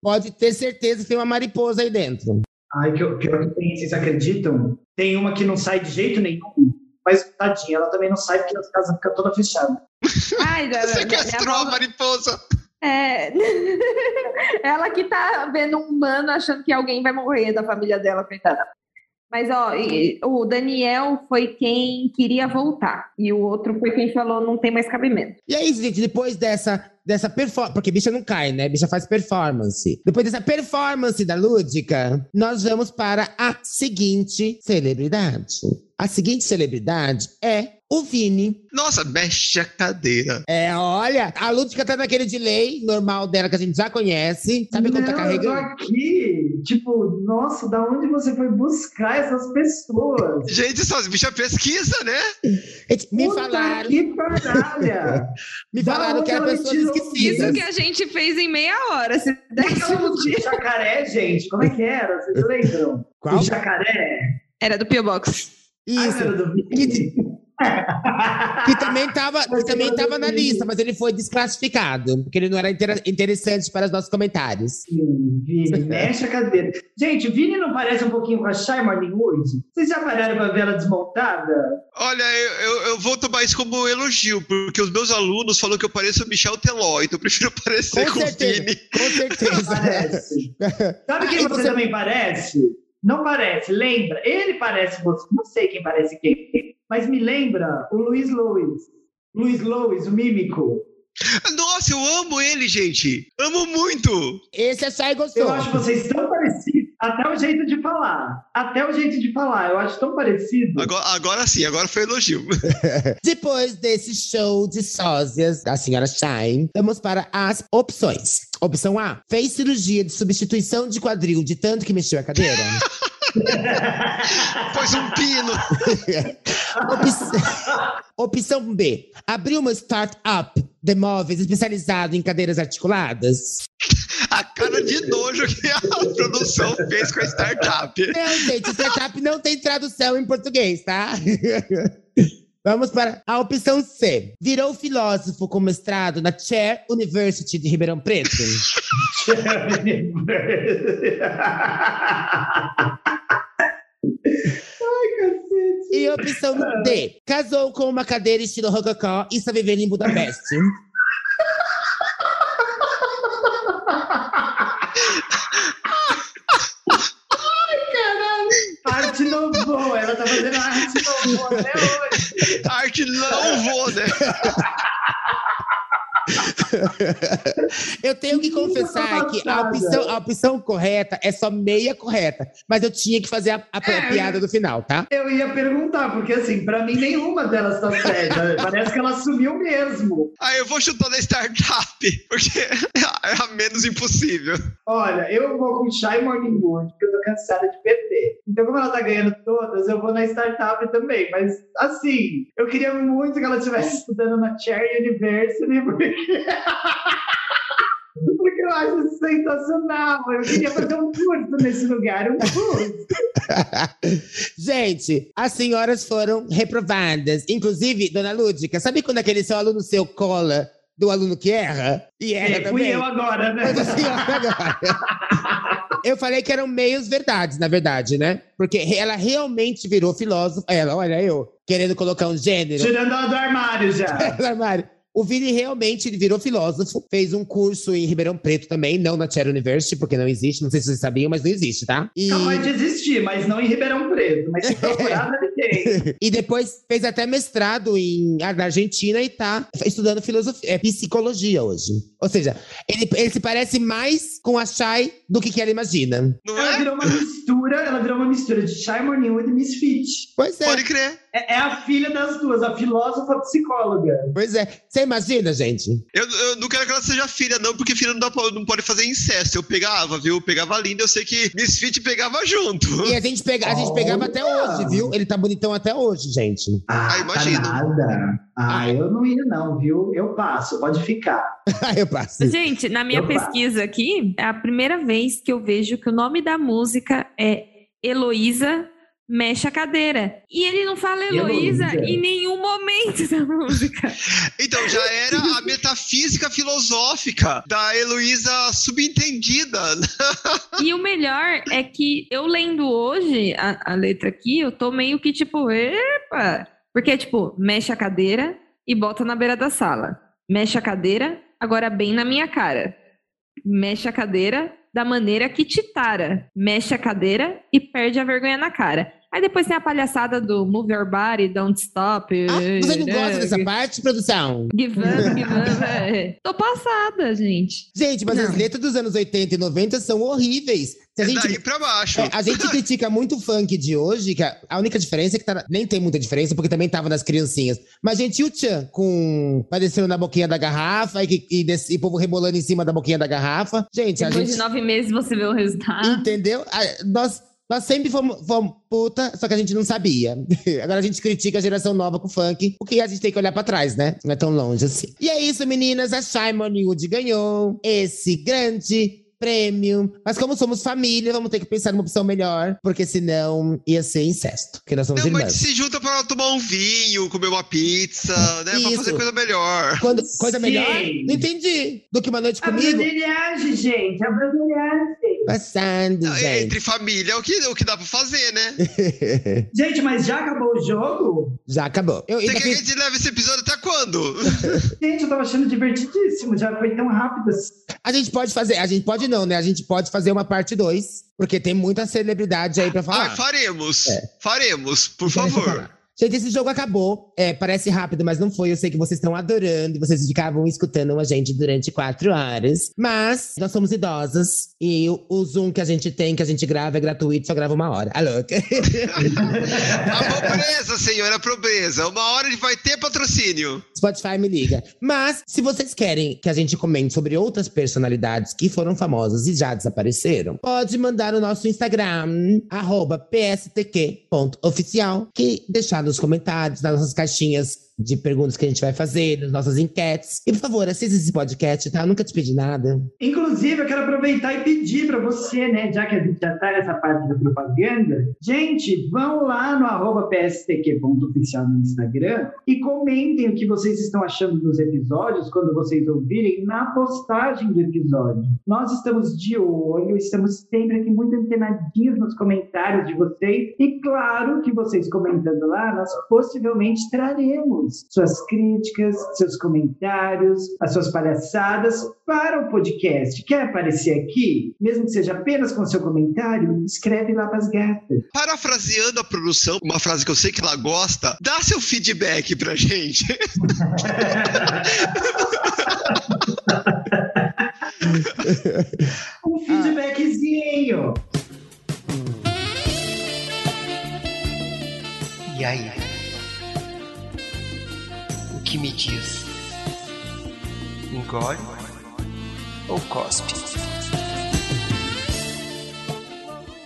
pode ter certeza que tem uma mariposa aí dentro. Ai, que, pior que tem, vocês acreditam? Tem uma que não sai de jeito nenhum, mas tadinha, ela também não sai porque a casa fica toda fechada. Ai, minha Sequestrou a mariposa. É. Ela que tá vendo um humano achando que alguém vai morrer da família dela, coitada. Mas, ó, o Daniel foi quem queria voltar. E o outro foi quem falou não tem mais cabimento. E aí, gente, depois dessa dessa performance, porque bicha não cai, né? Bicha faz performance. Depois dessa performance da Lúdica, nós vamos para a seguinte celebridade. A seguinte celebridade é o Vini. Nossa, mexe a cadeira. É, olha, a Lúdica tá naquele delay normal dela que a gente já conhece. Sabe quando tá carregando? Eu tô aqui, tipo, nossa, da onde você foi buscar essas pessoas? Gente, essas bichas pesquisa, né? Me Puta falaram, que paralha! me da falaram que eram ela Isso que a gente fez em meia hora. Se desse um dia. jacaré, gente, como é que era? Vocês lembram? Qual? O jacaré? Era do P.O. Box. Ah, Isso. era do Que, também tava, que também tava na lista, mas ele foi desclassificado, porque ele não era inter- interessante para os nossos comentários. Sim, Vini, mexe a cadeira. Gente, Vini não parece um pouquinho com a Shy Morning Wood? Vocês já pararam pra ver ela desmontada? Olha, eu, eu, eu vou tomar isso como elogio, porque os meus alunos falaram que eu pareço o Michel Teló, então eu prefiro parecer Com com, o certeza. Vini. Com certeza. Parece. Sabe quem Ah, você, você- também parece? Não parece, lembra? Ele parece você. Não sei quem parece quem, mas me lembra o Luiz Lois. Luiz Lois, o mímico. Nossa, eu amo ele, gente. Amo muito. Esse a Chay gostou. Eu acho vocês tão parecidos. Até o jeito de falar. Até o jeito de falar. Eu acho tão parecido. Agora, agora sim, agora foi elogio. Depois desse show de sósias da senhora Shine, vamos para as opções. Opção A: fez cirurgia de substituição de quadril de tanto que mexeu a cadeira. Pôs um pino. Opção, B: abriu uma startup de móveis especializado em cadeiras articuladas. A cara de nojo que a produção fez com a startup. Não, gente, startup não tem tradução em português, tá? Vamos para a opção C. Virou filósofo com mestrado na Chair University de Ribeirão Preto. Ai, cacete. E opção D. Casou com uma cadeira estilo rococó e está vivendo em Budapeste. Arte novo. Ela tá fazendo arte novo até hoje. Não vou, né? Eu tenho que confessar que a opção, a opção correta é só meia correta. Mas eu tinha que fazer a, a- a É. piada do final, tá? Eu ia perguntar, porque assim, pra mim nenhuma delas tá certa. Parece que ela assumiu mesmo. Aí eu vou chutar na startup, porque é a menos impossível. Olha, eu vou com Shy Morning Wood, porque eu tô cansada de perder. Então, como ela tá ganhando todas, eu vou na startup também. Mas, assim, eu queria muito que ela estivesse estudando na Cherry University, porque. Porque eu acho sensacional. Eu queria fazer um curso nesse lugar, um curso. Gente, as senhoras foram reprovadas. Inclusive, dona Lúdica, sabe quando aquele seu aluno seu cola do aluno que erra? E erra É, fui também? eu agora, né? Mas a senhora agora. Eu falei que eram meios verdades, na verdade, né? Porque ela realmente virou filósofo. Ela, olha, eu querendo colocar um gênero Tirando ela do armário já. no armário. O Vini realmente ele virou filósofo, fez um curso em Ribeirão Preto também, não na Cher University, porque não existe, não sei se vocês sabiam, mas não existe, tá? E, Capaz de existir, mas não em Ribeirão Preto. Mas se procurar, deve ter. e depois fez até mestrado em, na Argentina e tá estudando filosofia, é, psicologia hoje. Ou seja, ele, ele se parece mais com a Shai do que, que ela imagina. Não Ela é? virou uma mistura, ela virou uma mistura de Shy Morning Wood e Misfit. Pois é, Pode crer. É, é a filha das duas, a filósofa psicóloga. pois é. Você imagina, gente? Eu, eu não quero que ela seja filha, não, porque filha não, dá pra- não pode fazer incesto. Eu pegava, viu? Eu pegava linda, eu sei que Misfit pegava junto. E a gente, pega, a gente pegava até hoje, viu? Ele tá bonitão até hoje, gente. Ah, imagino. Tá nada. Ah, Ah. eu não ia não, viu? Eu passo, pode ficar. Eu passo. Gente, na minha Eu pesquisa aqui, é a primeira vez que eu vejo que o nome da música é Heloísa Mexe a Cadeira. E ele não fala Heloísa Heloísa. em nenhum momento da música. Então já era a metafísica filosófica da Heloísa subentendida. E o melhor é que eu lendo hoje a, a letra aqui, eu tô meio que tipo, epa! Porque, tipo, mexe a cadeira e bota na beira da sala. Mexe a cadeira, agora bem na minha cara. Mexe a cadeira da maneira que te tara. Mexe a cadeira e perde a vergonha na cara. Aí depois tem a palhaçada do Move Your Body, Don't Stop. Ah, você não né? gosta dessa parte, produção? Give up, give up. é. Tô passada, gente. Gente, mas Não. as letras dos anos 80 e 90 são horríveis. Se a É gente daí pra baixo. É, a gente critica muito o funk de hoje, que a, a única diferença é que tá, nem tem muita diferença, porque também tava nas criancinhas. Mas, gente, e o Tchan com padecendo na boquinha da garrafa e, e, desse- e o povo rebolando em cima da boquinha da garrafa. Gente, a Depois gente. de nove meses você vê o resultado. Entendeu? A- nós, nós sempre fomos, fomos puta, só que a gente não sabia. Agora a gente critica a geração nova com funk, porque a gente tem que olhar pra trás, né? Não é tão longe assim. E é isso, meninas. A Simon Wood ganhou esse grande prêmio. Mas como somos família, vamos ter que pensar numa opção melhor, porque senão ia ser incesto. Porque nós somos Não, mas irmãs. se junta pra tomar um vinho, comer uma pizza, né? Pra Isso. fazer coisa melhor. Quando, coisa Sim. melhor? Não entendi. Do que uma noite A comigo? brasileiragem, gente. A brasileiragem. Passando, Não, gente. Entre família é o que, o que dá pra fazer, né? Gente, mas já acabou o jogo? Já acabou. Eu Você quer que a gente leve esse episódio até quando? Gente, eu tava achando divertidíssimo. Já foi tão rápido assim. A gente pode fazer, a gente pode não, né? A gente pode fazer uma parte 2, porque tem muita celebridade aí pra falar. Ah, faremos. É. Faremos, por favor. Gente, esse jogo acabou. É, parece rápido, mas não foi. Eu sei que vocês estão adorando e vocês ficavam escutando a gente durante quatro horas. Mas nós somos idosas e o, o Zoom que a gente tem, que a gente grava, é gratuito, só grava uma hora. Alô? A pobreza, senhora, a pobreza. Uma hora ele vai ter patrocínio. Spotify me liga. Mas, se vocês querem que a gente comente sobre outras personalidades que foram famosas e já desapareceram, pode mandar no nosso Instagram, arroba pstq.oficial, que deixar nos comentários, nas nossas caixinhas de perguntas que a gente vai fazer, nas nossas enquetes. E, por favor, assista esse podcast, tá? Eu nunca te pedi nada. Inclusive, eu quero aproveitar e pedir para você, né, já que a gente já está nessa parte da propaganda, gente, vão lá no arroba pstq.oficial no Instagram e comentem o que vocês estão achando dos episódios quando vocês ouvirem na postagem do episódio. Nós estamos de olho, estamos sempre aqui muito antenadinhos nos comentários de vocês e claro que vocês comentando lá, nós possivelmente traremos suas críticas, seus comentários, as suas palhaçadas para o podcast. Quer aparecer aqui? Mesmo que seja apenas com seu comentário, escreve lá para as gatas. Parafraseando a produção, uma frase que eu sei que ela gosta, dá seu feedback pra gente. Um feedbackzinho. Diz? Engole ou cospe?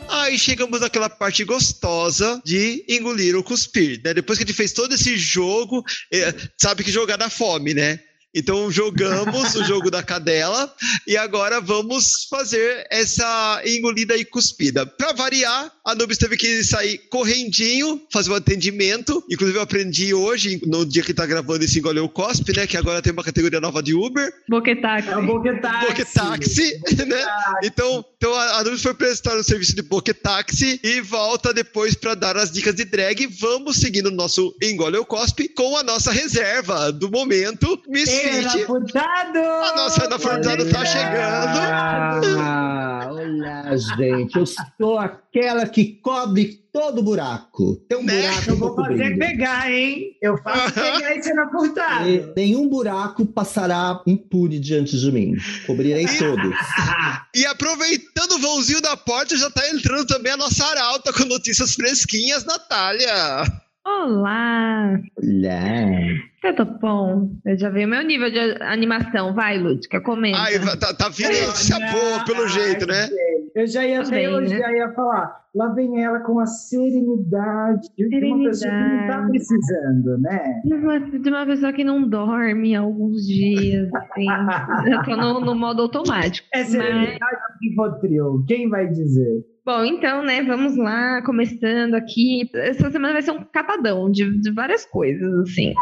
Aí chegamos naquela parte gostosa de engolir ou cuspir, né? Depois que a gente fez todo esse jogo, é, sabe que jogar dá fome, né? Então jogamos o jogo da cadela e agora vamos fazer essa engolida e cuspida. Para variar, a Nubis teve que sair correndinho, fazer um atendimento. Inclusive eu aprendi hoje, no dia que tá gravando esse engole ou cospe, né? Que agora tem uma categoria nova de Uber. Boquetaque. É o Boquetaxi. Boquetaxi, né? Então, então a Nubis foi prestar o serviço de Boquetaxi e volta depois para dar as dicas de drag. Vamos seguindo o nosso Engole ou Cospe com a nossa reserva do momento, Miss Ana. Furtado! A nossa Ana Furtado tá chegando. Ah, olha, gente, eu sou aquela que cobre todo buraco. Tem um Né? buraco Eu eu vou fazer cobrindo. pegar, hein? Eu faço pegar e Ana Furtado. E nenhum buraco passará impune diante de mim. Cobrirei todos. E aproveitando o vãozinho da porta, já tá entrando também a nossa arauta com notícias fresquinhas, Natália. Olá! Olha. Tudo bom? Eu já vi o meu nível de animação. Vai, Lúdica, comenta. Ai, tá, tá vindo notícia boa, pelo jeito, né? Eu já ia até hoje, né? já ia falar. Lá vem ela com a serenidade de uma pessoa que não tá Serenidade. precisando, né? De uma, pessoa que não dorme há alguns dias, assim. Eu tô no, no modo automático. É serenidade de Rivotril. Quem vai dizer? Bom, então, né, vamos lá, começando aqui. Essa semana vai ser um catadão de, de várias coisas, assim.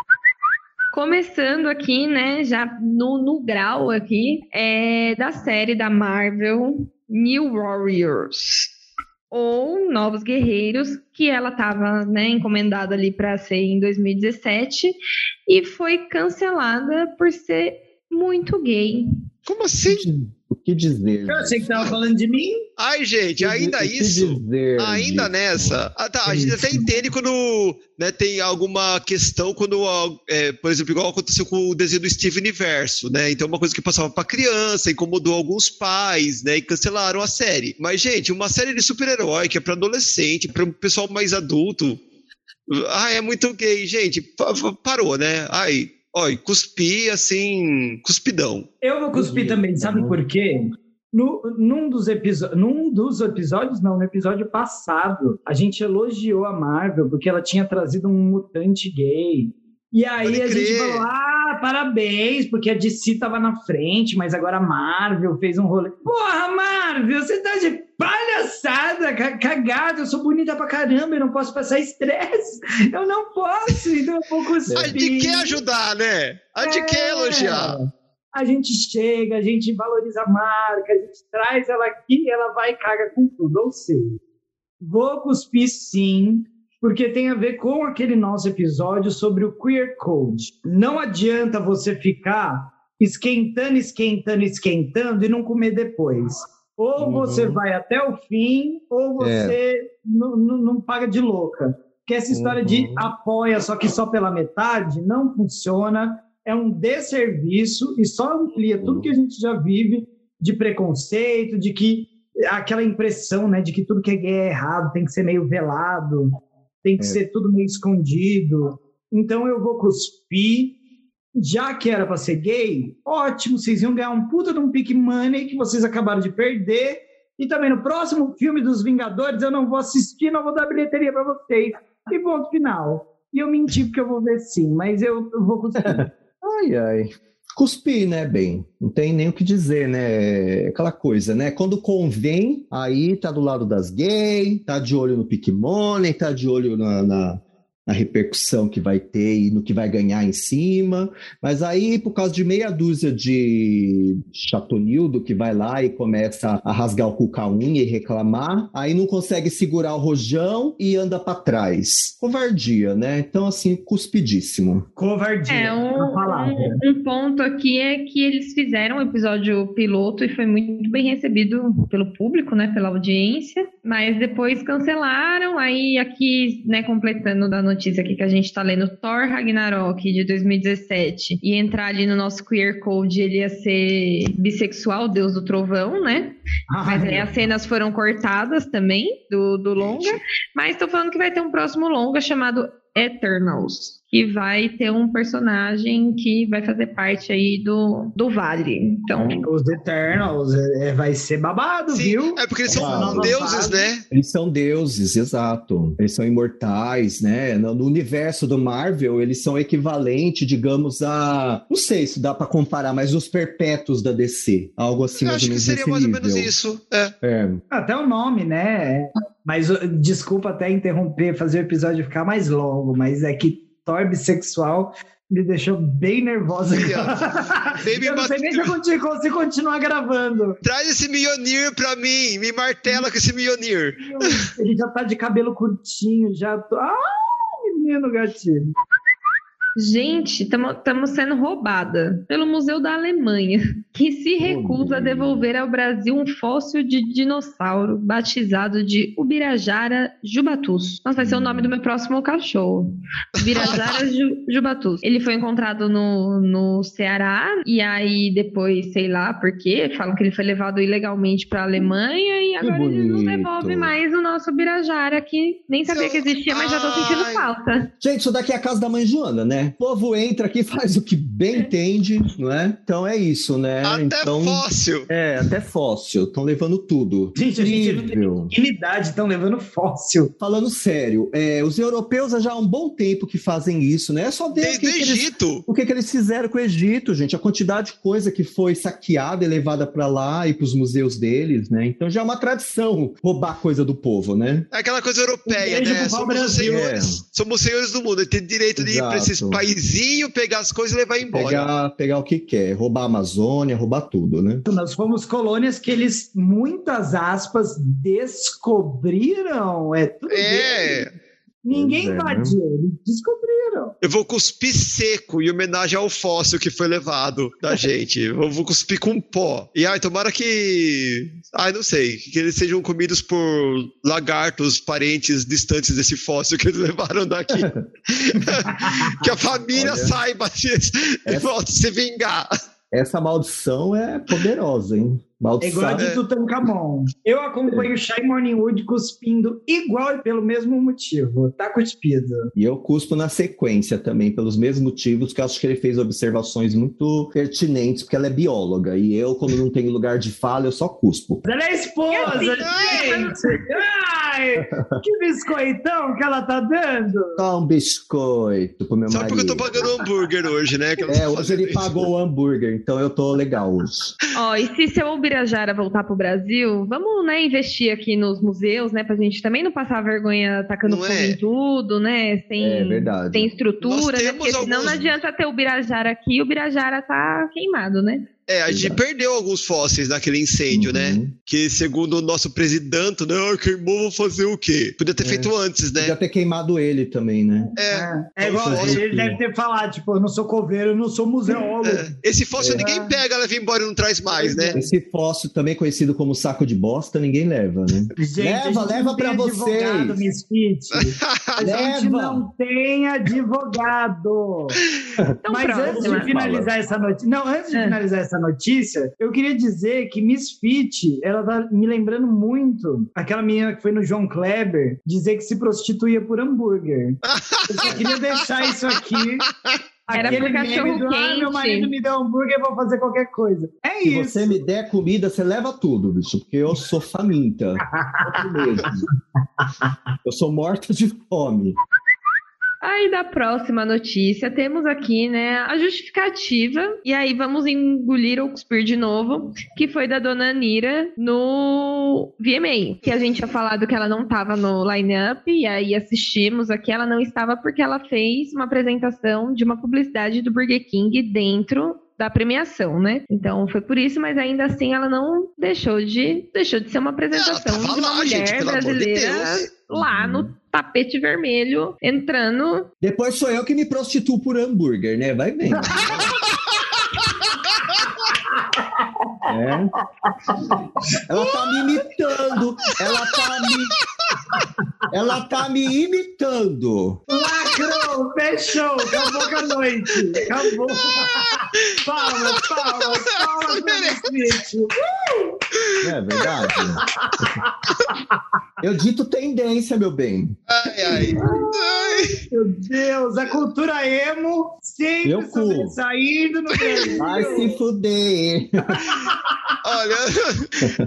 Começando aqui, né, já no, no grau aqui, é da série da Marvel New Warriors. Ou Novos Guerreiros, que ela estava né, encomendada ali para ser em 2017 e foi cancelada por ser muito gay. Como assim? O que dizer? Eu achei que tava falando de mim. Ai, gente, ainda O que isso. dizer Ainda disso? nessa. Ah, tá, a gente até entende quando né, tem alguma questão, quando, é, por exemplo, igual aconteceu com o desenho do Steve Universo, né? Então, uma coisa que passava pra criança, incomodou alguns pais, né? E cancelaram a série. Mas, gente, uma série de super-herói que é pra adolescente, pra um pessoal mais adulto. Ah, é muito gay, gente. pa- pa- Parou, né? Ai, olha, cuspi assim, cuspidão. Eu vou cuspir Podia, também, sabe né? por quê? No, num, dos num dos episódios, não, no episódio passado, a gente elogiou a Marvel porque ela tinha trazido um mutante gay. E aí a gente falou: ah, parabéns, porque a DC tava na frente, mas agora a Marvel fez um rolê. Porra, Marvel, você tá de palhaçada, ca- cagada, eu sou bonita pra caramba, eu não posso passar estresse. Eu não posso, então eu vou cuspir. A gente quer ajudar, né? A gente quer É. elogiar. A gente chega, a gente valoriza a marca, a gente traz ela aqui e ela vai e caga com tudo. Ou seja, vou cuspir sim, porque tem a ver com aquele nosso episódio sobre o Queer Code. Não adianta você ficar esquentando, esquentando, esquentando e não comer depois. Ou Uhum. você vai até o fim, ou você não, não- não paga de louca. Porque essa história de Uhum. apoia, só que só pela metade, não funciona é um desserviço e só amplia tudo que a gente já vive de preconceito, de que aquela impressão, né, de que tudo que é gay é errado, tem que ser meio velado, tem que É. ser tudo meio escondido. Então eu vou cuspir, já que era para ser gay, ótimo, vocês iam ganhar um puta de um pick money que vocês acabaram de perder. E também no próximo filme dos Vingadores eu não vou assistir, não vou dar bilheteria para vocês. E ponto final. E eu menti porque eu vou ver sim, mas eu, eu vou cuspir. Ai, ai. Cuspir, né, bem? Não tem nem o que dizer, né? É Aquela coisa, né? Quando convém, aí tá do lado das gays, tá de olho no pick money, tá de olho na, na, na repercussão que vai ter e no que vai ganhar em cima. Mas aí, por causa de meia dúzia de chatonildo que vai lá e começa a rasgar o cu com a unha e reclamar, aí não consegue segurar o rojão e anda pra trás. Covardia, né? Então, assim, cuspidíssimo. Covardia. É, um, palavra. um, um ponto aqui é que eles fizeram o episódio piloto e foi muito bem recebido pelo público, né, pela audiência, mas depois cancelaram, aí aqui, né, completando da notícia aqui que a gente tá lendo, Thor Ragnarok de 2017, e entrar ali no nosso queer code, ele ia ser bissexual, deus do trovão, né, mas aí as cenas foram cortadas também do, do longa, mas tô falando que vai ter um próximo longa chamado Eternals, que vai ter um personagem que vai fazer parte aí do, do Vale. Então, Os Eternals é, é, vai ser babado, Sim, viu? é porque eles são nova deuses, né? Eles são deuses, exato. Eles são imortais, né? No, no universo do Marvel, eles são equivalente, digamos, a. Não sei se dá pra comparar, mas os perpétuos da DC. Algo assim, Eu acho ou que seria mais ou nível. menos isso. É. É. Até o nome, né? Mas desculpa até interromper, fazer o episódio ficar mais longo, mas é que Thor bissexual me deixou bem nervosa. Bem eu não sei nem se eu consigo, continuar gravando. Traz esse Mjolnir pra mim, me martela com esse Mjolnir. Ele já tá de cabelo curtinho, já tô. Ai, menino gatinho. Gente, estamos sendo roubada pelo Museu da Alemanha, que se recusa a devolver ao Brasil um fóssil de dinossauro batizado de Ubirajara jubatus. Nossa, vai ser o nome do meu próximo cachorro. Ubirajara ju, jubatus. Ele foi encontrado no, no Ceará e aí depois, sei lá por quê, falam que ele foi levado ilegalmente para a Alemanha e agora ele não bonito. devolve mais o nosso Ubirajara, que nem sabia que existia, mas já tô sentindo falta. Gente, isso daqui é a casa da mãe Joana, né? O povo entra aqui, faz o que bem entende, não é? Então é isso, né? Até então, fóssil. É, até fóssil. Estão levando tudo. Gente, a gente não tem Incrível. dignidade, estão levando fóssil. Falando sério, é, os europeus já há um bom tempo que fazem isso, né? É só ver o Desde que o que eles Egito. O que, que eles fizeram com o Egito, gente? A quantidade de coisa que foi saqueada e levada para lá e para os museus deles, né? Então já é uma tradição roubar coisa do povo, né? É aquela coisa europeia, Um né? Somos os Brasil. senhores. Somos os senhores do mundo. Tem direito de ir pra esses Exato. paizinhos, pegar as coisas e levar embora. Pegar, pegar o que quer, roubar a Amazônia, roubar tudo, né? Nós fomos colônias que eles, muitas aspas, descobriram. É tudo. É. Ninguém Pois é, né? invadiu, eles descobriram. Eu vou cuspir seco em homenagem ao fóssil que foi levado da gente. Eu vou cuspir com pó. E ai, tomara que. Ai, não sei. Que eles sejam comidos por lagartos, parentes distantes desse fóssil que eles levaram daqui. que a família Olha. saiba disso e Essa- volte a se vingar. Essa maldição é poderosa, hein? É igual a de Tutankhamon. Eu acompanho o Shai Morningwood cuspindo igual e pelo mesmo motivo. Tá cuspido. E eu cuspo na sequência também, pelos mesmos motivos, que eu acho que ele fez observações muito pertinentes, porque ela é bióloga. E eu, quando não tenho lugar de fala, eu só cuspo. Ela é esposa, gente! Ai, que biscoitão que ela tá dando! Só um biscoito pro meu Só porque eu marido. tô pagando hambúrguer hoje, né? É, hoje ele isso. pagou o hambúrguer, então eu tô legal hoje. Ó, e se seu Ubirajara voltar pro Brasil, vamos, né, investir aqui nos museus, né, pra gente também não passar vergonha tacando Não fogo é? em tudo, né, sem, É verdade. sem estrutura, né, porque senão alguns- não adianta ter o Ubirajara aqui e o Ubirajara tá queimado, né? É, a gente Exato. perdeu alguns fósseis naquele incêndio, né? Uhum. Que segundo o nosso presidente, né? Ah, queimou, vou fazer o quê? Podia ter É. feito antes, né? Podia ter queimado ele também, né? É. É, é igual, ele deve ter falado, tipo, eu não sou coveiro, eu não sou museólogo. é. Esse fóssil É. ninguém pega, leva embora e não traz mais, né? Esse fóssil, também conhecido como saco de bosta, ninguém leva, né? Gente, Leva, gente leva pra advogado, vocês. A gente Leva. não tem advogado. Então, Mas antes de finalizar essa notícia, não, antes de É. finalizar essa notícia, eu queria dizer que Misfit, ela tá me lembrando muito aquela menina que foi no João Kleber dizer que se prostituía por hambúrguer. Eu só queria deixar isso aqui. Era Aquele cachorro meme do, ah, meu quente." marido me deu hambúrguer, eu vou fazer qualquer coisa. É Se isso. você me der comida, você leva tudo, bicho, porque eu sou faminta. Eu sou morta de fome. Aí da próxima notícia, temos aqui, né, a justificativa, e aí vamos engolir ou cuspir de novo, que foi da dona Anira no VMA, que a gente tinha falado que ela não estava no line-up, e aí assistimos aqui, ela não estava porque ela fez uma apresentação de uma publicidade do Burger King dentro da premiação, né? Então foi por isso, mas ainda assim ela não deixou de deixou de ser uma apresentação tava de uma lá, mulher gente, de brasileira Deus. lá no tapete vermelho, entrando Depois sou eu que me prostituo por hambúrguer, né? Vai vendo. É. Ela tá me imitando. Ela tá me. Ela tá me imitando. Lacrou, fechou, acabou com a noite. Acabou. palmas, palmas, palmas. Não é verdade? Eu dito tendência, meu bem. Ai, ai. ai. Meu Deus, a cultura emo sempre sobressaindo no Brasil. Vai se fuder. Olha,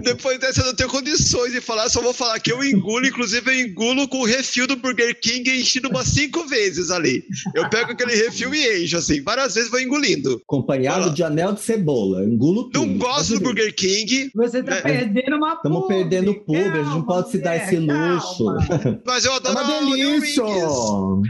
depois dessa eu não tenho condições de falar, só vou falar que eu engulo, inclusive eu engulo com o refil do Burger King enchido umas cinco vezes ali. Eu pego aquele refil e encho, assim, várias vezes vou engolindo. Acompanhado de anel de cebola. Engulo tudo. Não gosto do Burger King, Você tá É. perdendo uma Estamos publi. perdendo público, a gente não Calma, pode se dar esse luxo. calma. mas eu É adoro uma o delícia! Rings.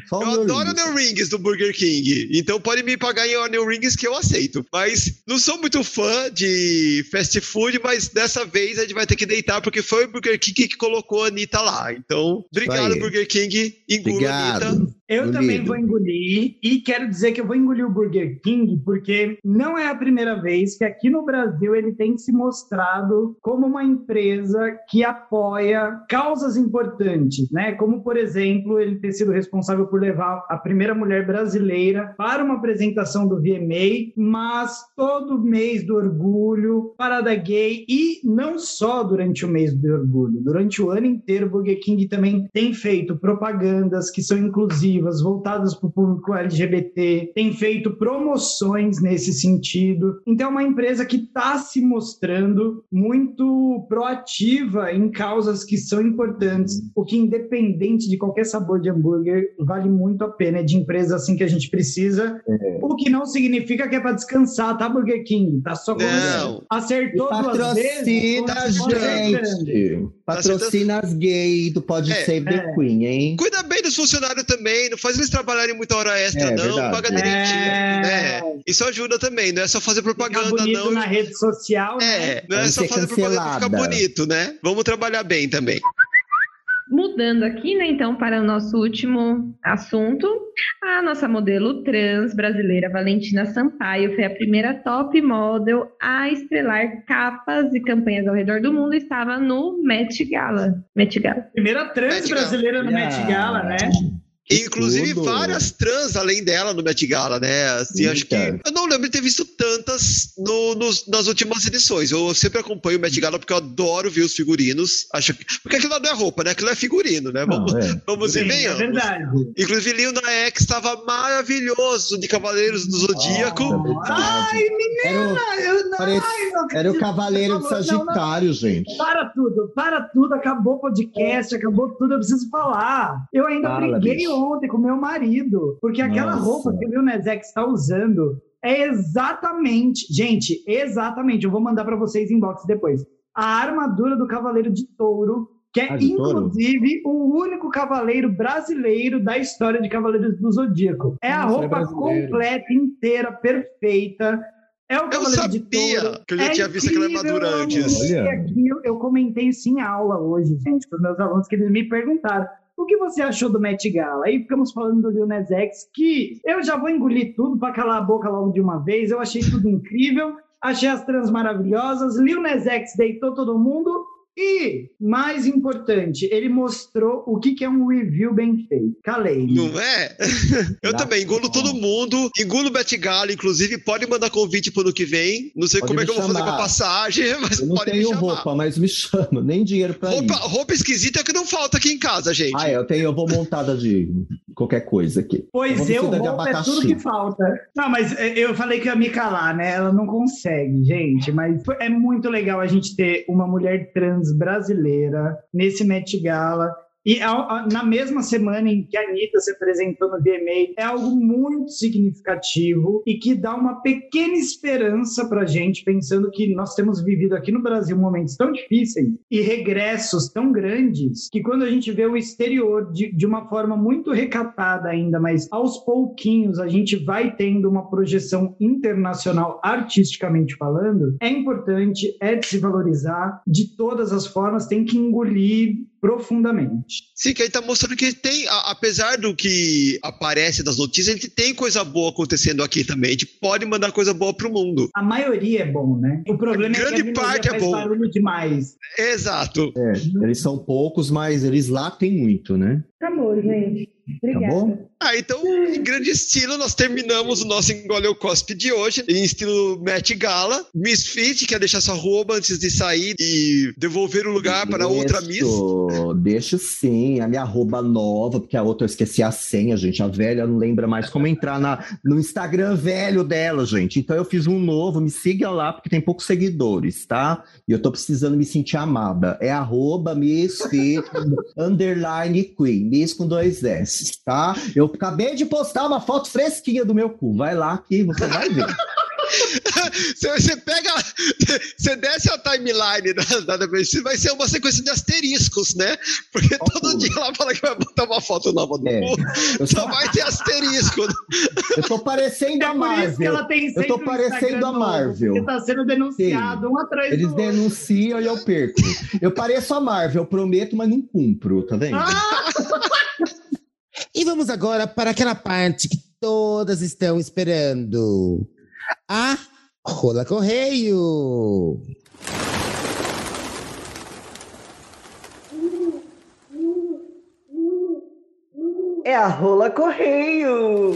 Só o Eu adoro lindo. Onion Rings do Burger King, então pode me pagar em Onion Rings que eu aceito. Mas não sou muito fã de fast food, mas dessa vez a gente vai ter que deitar, porque foi o Burger King que colocou a Anitta lá. Então, obrigado. Burger King. Engulo, Obrigado. Anitta. Eu Engolido. também vou engolir e quero dizer que eu vou engolir o Burger King porque não é a primeira vez que aqui no Brasil ele tem se mostrado como uma empresa que apoia causas importantes, né? Como por exemplo ele ter sido responsável por levar a primeira mulher brasileira para uma apresentação do VMA, mas todo mês do orgulho, parada gay e não só durante o mês do orgulho, durante o ano inteiro o Burger King também tem feito propagandas que são inclusivas, voltadas para o público LGBT, tem feito promoções nesse sentido. Então é uma empresa que está se mostrando muito proativa em causas que são importantes, o que independente de qualquer sabor de hambúrguer, vale muito a pena, é de empresa assim que a gente precisa, o que não significa que é para descansar, tá Burger King? Tá só. E Acertou duas vezes. patrocina gente. Patrocina as gays do Pode É. Save the É. Queen, hein? Cuida bem dos funcionários também, não faz eles trabalharem muita hora extra, É, não. verdade. Paga direitinho. É. né? Isso ajuda também, não é só fazer Ficar propaganda, bonito não. na rede social, né? É, não é só ser fazer propaganda pra ficar cancelada. bonito, né? Vamos trabalhar bem também. Mudando aqui, né, então, para o nosso último assunto, a nossa modelo trans brasileira Valentina Sampaio foi a primeira top model a estrelar capas e campanhas ao redor do mundo e estava no Met Gala. Met Gala. Primeira trans Met Gala. brasileira no Met Gala, né? Inclusive tudo. várias trans além dela no Met Gala, né? Assim, acho que. Eu não lembro de ter visto tantas no- nos- nas últimas edições. Eu sempre acompanho o Met Gala porque eu adoro ver os figurinos. Acho que, porque aquilo não é roupa, né? Aquilo é figurino, né? Vamos, Não, é. vamos Sim, é venhamos. verdade. Inclusive, Lil Nas X estava maravilhoso de Cavaleiros do Zodíaco. Nossa, é verdade. Ai, Era o, menina, eu não, parece- era o. Cavaleiro de Não, não, não. Sagitário, gente. Para tudo, para tudo, acabou o podcast, acabou tudo, eu preciso falar. Eu ainda Fala, briguei bicho. Ontem com meu marido, porque aquela Nossa. roupa que o Lil Nas X está usando é exatamente, gente, exatamente, eu vou mandar para vocês em box depois. A armadura do Cavaleiro de Touro, que é Ah, de touro? inclusive o único cavaleiro brasileiro da história de Cavaleiros do Zodíaco. É a Nossa, é roupa brasileiro. completa, inteira, perfeita. É o Eu Cavaleiro de sabia Touro. que eu já É tinha visto aquela armadura antes. E Olha. aqui eu, eu comentei isso em aula hoje, gente, para os meus alunos, que eles me perguntaram. O que você achou do Met Gala? Aí ficamos falando do Lil Nas X, que eu já vou engolir tudo para calar a boca logo de uma vez. Eu achei tudo incrível, achei as trans maravilhosas. Lil Nas X deitou todo mundo. E, mais importante, ele mostrou o que, que é um review bem feito. Calei. Não é? Eu Dá- também engulo todo mundo, engulo o Bet Gala, inclusive pode mandar convite pro ano que vem. Não sei Pode como é que eu vou fazer com a passagem, mas Eu não pode me tenho chamar. roupa, mas me chama. Nem dinheiro pra Roupa, ir. roupa esquisita é o que não falta aqui em casa, gente. Ah, eu tenho, eu vou montada de qualquer coisa aqui. Pois eu, de roupa é tudo que falta. Não, mas é, eu falei que ia me calar, né? Ela não consegue, gente. Mas é muito legal a gente ter uma mulher trans brasileira nesse Met Gala. E a- na mesma semana em que a Anitta se apresentou no VMA, é algo muito significativo e que dá uma pequena esperança pra gente, pensando que nós temos vivido aqui no Brasil momentos tão difíceis e regressos tão grandes, que quando a gente vê o exterior de, de uma forma muito recatada ainda, mas aos pouquinhos a gente vai tendo uma projeção internacional artisticamente falando, é importante, é de se valorizar, de todas as formas, tem que engolir profundamente. Sim, que aí tá mostrando que tem, a- apesar do que aparece nas notícias, a gente tem coisa boa acontecendo aqui também. A gente pode mandar coisa boa pro mundo. A maioria é bom, né? O problema é que Grande a parte é faz bom. barulho demais. Exato. É, eles são poucos, mas eles latem muito, né? Acabou, gente. Bom? Ah, então, em grande estilo, nós terminamos o nosso Engoleu Cospe de hoje, em estilo Met Gala. Miss Fit, quer deixar sua roupa antes de sair e devolver o lugar para outra Miss? Deixo, sim, a minha arroba nova, porque a outra eu esqueci a senha, gente. A velha não lembra mais como entrar na, no Instagram velho dela, gente. Então eu fiz um novo, me siga lá, porque tem poucos seguidores, tá? E eu tô precisando me sentir amada. É arroba Misfit underline Queen, Miss com dois S, tá? Eu acabei de postar uma foto fresquinha do meu cu. Vai lá que você vai ver. Você, você pega, você desce a timeline da, da BBC, vai ser uma sequência de asteriscos, né? Porque Ó, todo pô. dia ela fala que vai botar uma foto nova do É. cu, Eu, só só, vai ter asterisco. eu tô parecendo É a por isso que Marvel. ela tem sempre tô parecendo Instagram a Marvel. Porque tá sendo denunciado um atrás Eles do outro. denunciam e eu perco. Eu pareço a Marvel, eu prometo, mas não cumpro, tá vendo? Ah, E vamos agora para aquela parte que todas estão esperando. A Rola Correio. É a rola correio.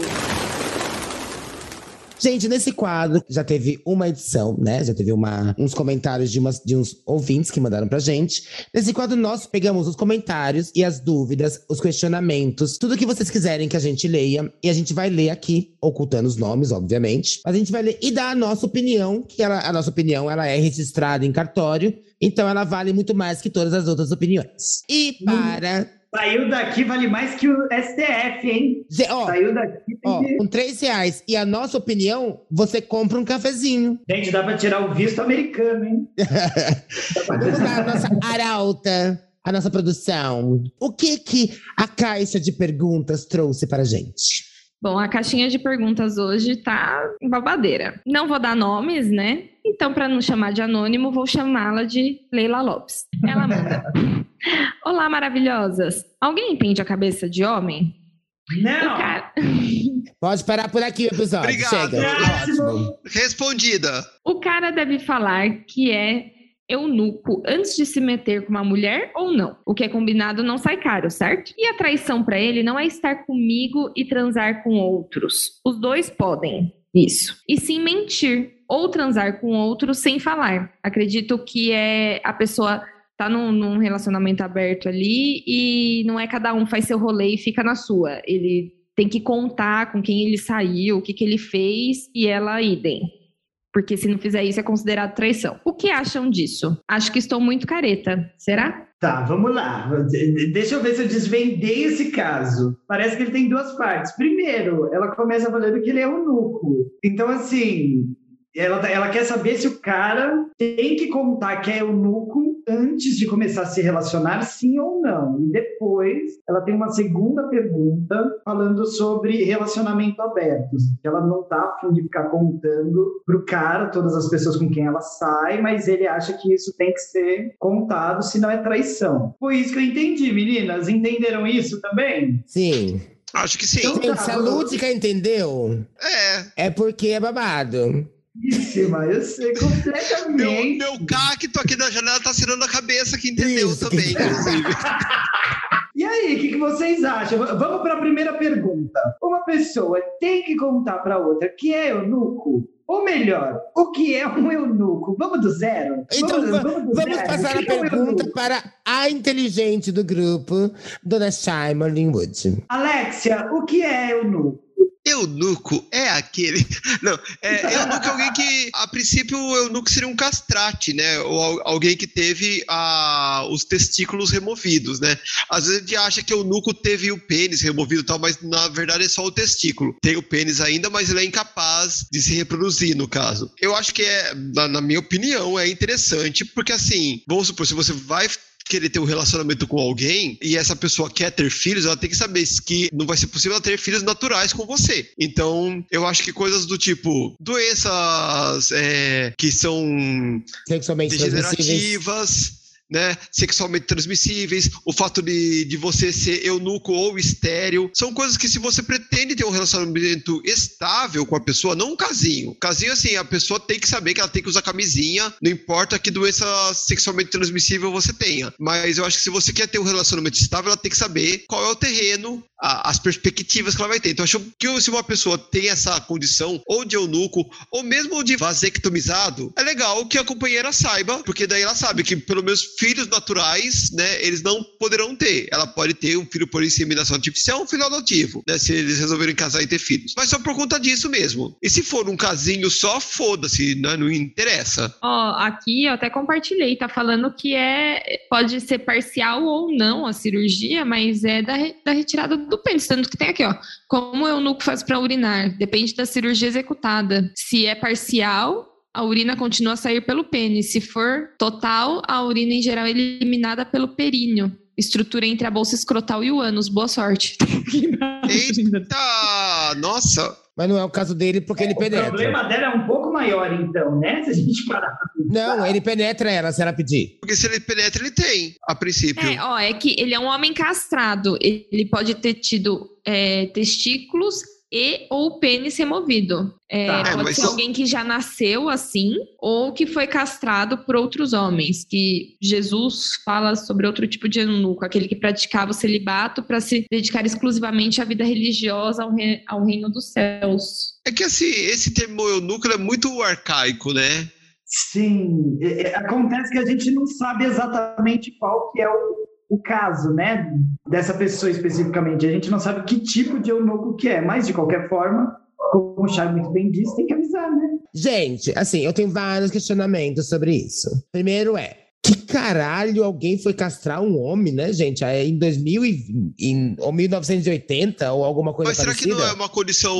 Gente, nesse quadro já teve uma edição, né? Já teve uma, uns comentários de, umas, de uns ouvintes que mandaram pra gente. Nesse quadro, nós pegamos os comentários e as dúvidas, os questionamentos, tudo que vocês quiserem que a gente leia. E a gente vai ler aqui, ocultando os nomes, obviamente. Mas a gente vai ler e dar a nossa opinião, que ela, a nossa opinião ela é registrada em cartório. Então ela vale muito mais que todas as outras opiniões. E para. Saiu daqui vale mais que o STF, hein? Ze- Ó, Saiu daqui ó, que... com três reais e a nossa opinião, você compra um cafezinho. Gente, dá pra tirar o visto americano, hein? Pra- Vamos lá, a nossa arauta, a nossa produção. O que que a caixa de perguntas trouxe para a gente? Bom, a caixinha de perguntas hoje tá em babadeira. Não vou dar nomes, né? Então, para não chamar de anônimo, vou chamá-la de Leila Lopes. Ela manda. Olá, maravilhosas. Alguém entende a cabeça de homem? Não! cara, Pode parar por aqui episódio. Obrigado. Chega. Ótimo. Respondida. o cara deve falar que é eunuco antes de se meter com uma mulher ou não. O que é combinado não sai caro, certo? E a traição para ele não é estar comigo e transar com outros. Os dois podem isso. E sim mentir ou transar com outros sem falar. Acredito que é a pessoa tá num, num relacionamento aberto ali e não é cada um faz seu rolê e fica na sua. Ele tem que contar com quem ele saiu, o que, que ele fez e ela idem. Porque se não fizer isso é considerado traição. O que acham disso? Acho que estou muito careta. Será? Tá, vamos lá. De- Deixa eu ver se eu desvendei esse caso. Parece que ele tem duas partes. Primeiro, ela começa falando que ele é eunuco. Então, assim, ela, ela quer saber se o cara tem que contar que é eunuco antes de começar a se relacionar, sim ou não. E depois, ela tem uma segunda pergunta falando sobre relacionamento aberto. Que ela não tá afim de ficar contando pro cara todas as pessoas com quem ela sai, mas ele acha que isso tem que ser contado, senão é traição. Foi isso que eu entendi, meninas. Entenderam isso também? Sim. Acho que sim. Então- Gente, se a Lúdica entendeu, É. é porque é babado. Mas eu sei Meu, completamente. meu cacto aqui da janela tá tirando a cabeça que entendeu Isso. também, inclusive. E aí, o que, que vocês acham? Vamos para a primeira pergunta. Uma pessoa tem que contar para outra que é eunuco? Ou melhor, o que é um eunuco? Vamos do zero? Então vamos, va- vamos do vamos zero. passar a é um pergunta eunuco? para a inteligente do grupo, Dona Shaima Linwood. Alexia, o que é eunuco? Eunuco é aquele. Não, é, eunuco é alguém que, a princípio, o eunuco seria um castrate, né? Ou al- alguém que teve ah, os testículos removidos, né? Às vezes a gente acha que o eunuco teve o pênis removido e tal, mas na verdade é só o testículo. Tem o pênis ainda, mas ele é incapaz de se reproduzir, no caso. Eu acho que é, na, na minha opinião, é interessante, porque assim, vamos supor, se você vai querer ter um relacionamento com alguém e essa pessoa quer ter filhos, ela tem que saber que não vai ser possível ela ter filhos naturais com você. Então, eu acho que coisas do tipo doenças é, que são Sexualmente degenerativas, né, sexualmente transmissíveis, o fato de, de você ser eunuco ou estéril, são coisas que se você pretende ter um relacionamento estável com a pessoa, não um casinho. Casinho, assim, a pessoa tem que saber que ela tem que usar camisinha, não importa que doença sexualmente transmissível você tenha. Mas eu acho que se você quer ter um relacionamento estável, ela tem que saber qual é o terreno, a- as perspectivas que ela vai ter. Então, acho que se uma pessoa tem essa condição, ou de eunuco, ou mesmo de vasectomizado, é legal que a companheira saiba, porque daí ela sabe que pelo menos filhos naturais, né, eles não poderão ter. Ela pode ter um filho por inseminação artificial, um filho adotivo, né, se eles resolverem casar e ter filhos. Mas só por conta disso mesmo. E se for um casinho só, foda-se, né, não interessa. Ó, aqui eu até compartilhei, tá falando que é pode ser parcial ou não a cirurgia, mas é da, da retirada do pênis, tanto que tem aqui, ó. Como o eunuco faz para urinar? Depende da cirurgia executada. Se é parcial, a urina continua a sair pelo pênis. Se for total, a urina em geral é eliminada pelo períneo. Estrutura entre a bolsa escrotal e o ânus. Boa sorte. Eita, nossa. Mas não é o caso dele porque ele O penetra. problema dela é um pouco maior, então, né? Se a gente parar pra. Não, ele penetra ela se ela pedir. Porque se ele penetra, ele tem, a princípio. É, ó, é que ele é um homem castrado. Ele pode ter tido é, testículos e ou pênis removido. É, Tá. É, pode mas ser alguém que já nasceu assim ou que foi castrado por outros homens. Que Jesus fala sobre outro tipo de eunuco, aquele que praticava o celibato para se dedicar exclusivamente à vida religiosa ao, re- ao reino dos céus. É que assim, esse termo eunuco é muito arcaico, né? Sim, é, é, acontece que a gente não sabe exatamente qual que é o, o caso, né, dessa pessoa especificamente. A gente não sabe que tipo de eunuco que é, mas de qualquer forma, como o Charles muito bem disse, tem que avisar, né? Gente, assim, eu tenho vários questionamentos sobre isso. Primeiro é, que caralho alguém foi castrar um homem, né, gente? É Em 2000 e, em, ou 1980 ou alguma coisa Mas será que parecida? não é uma condição,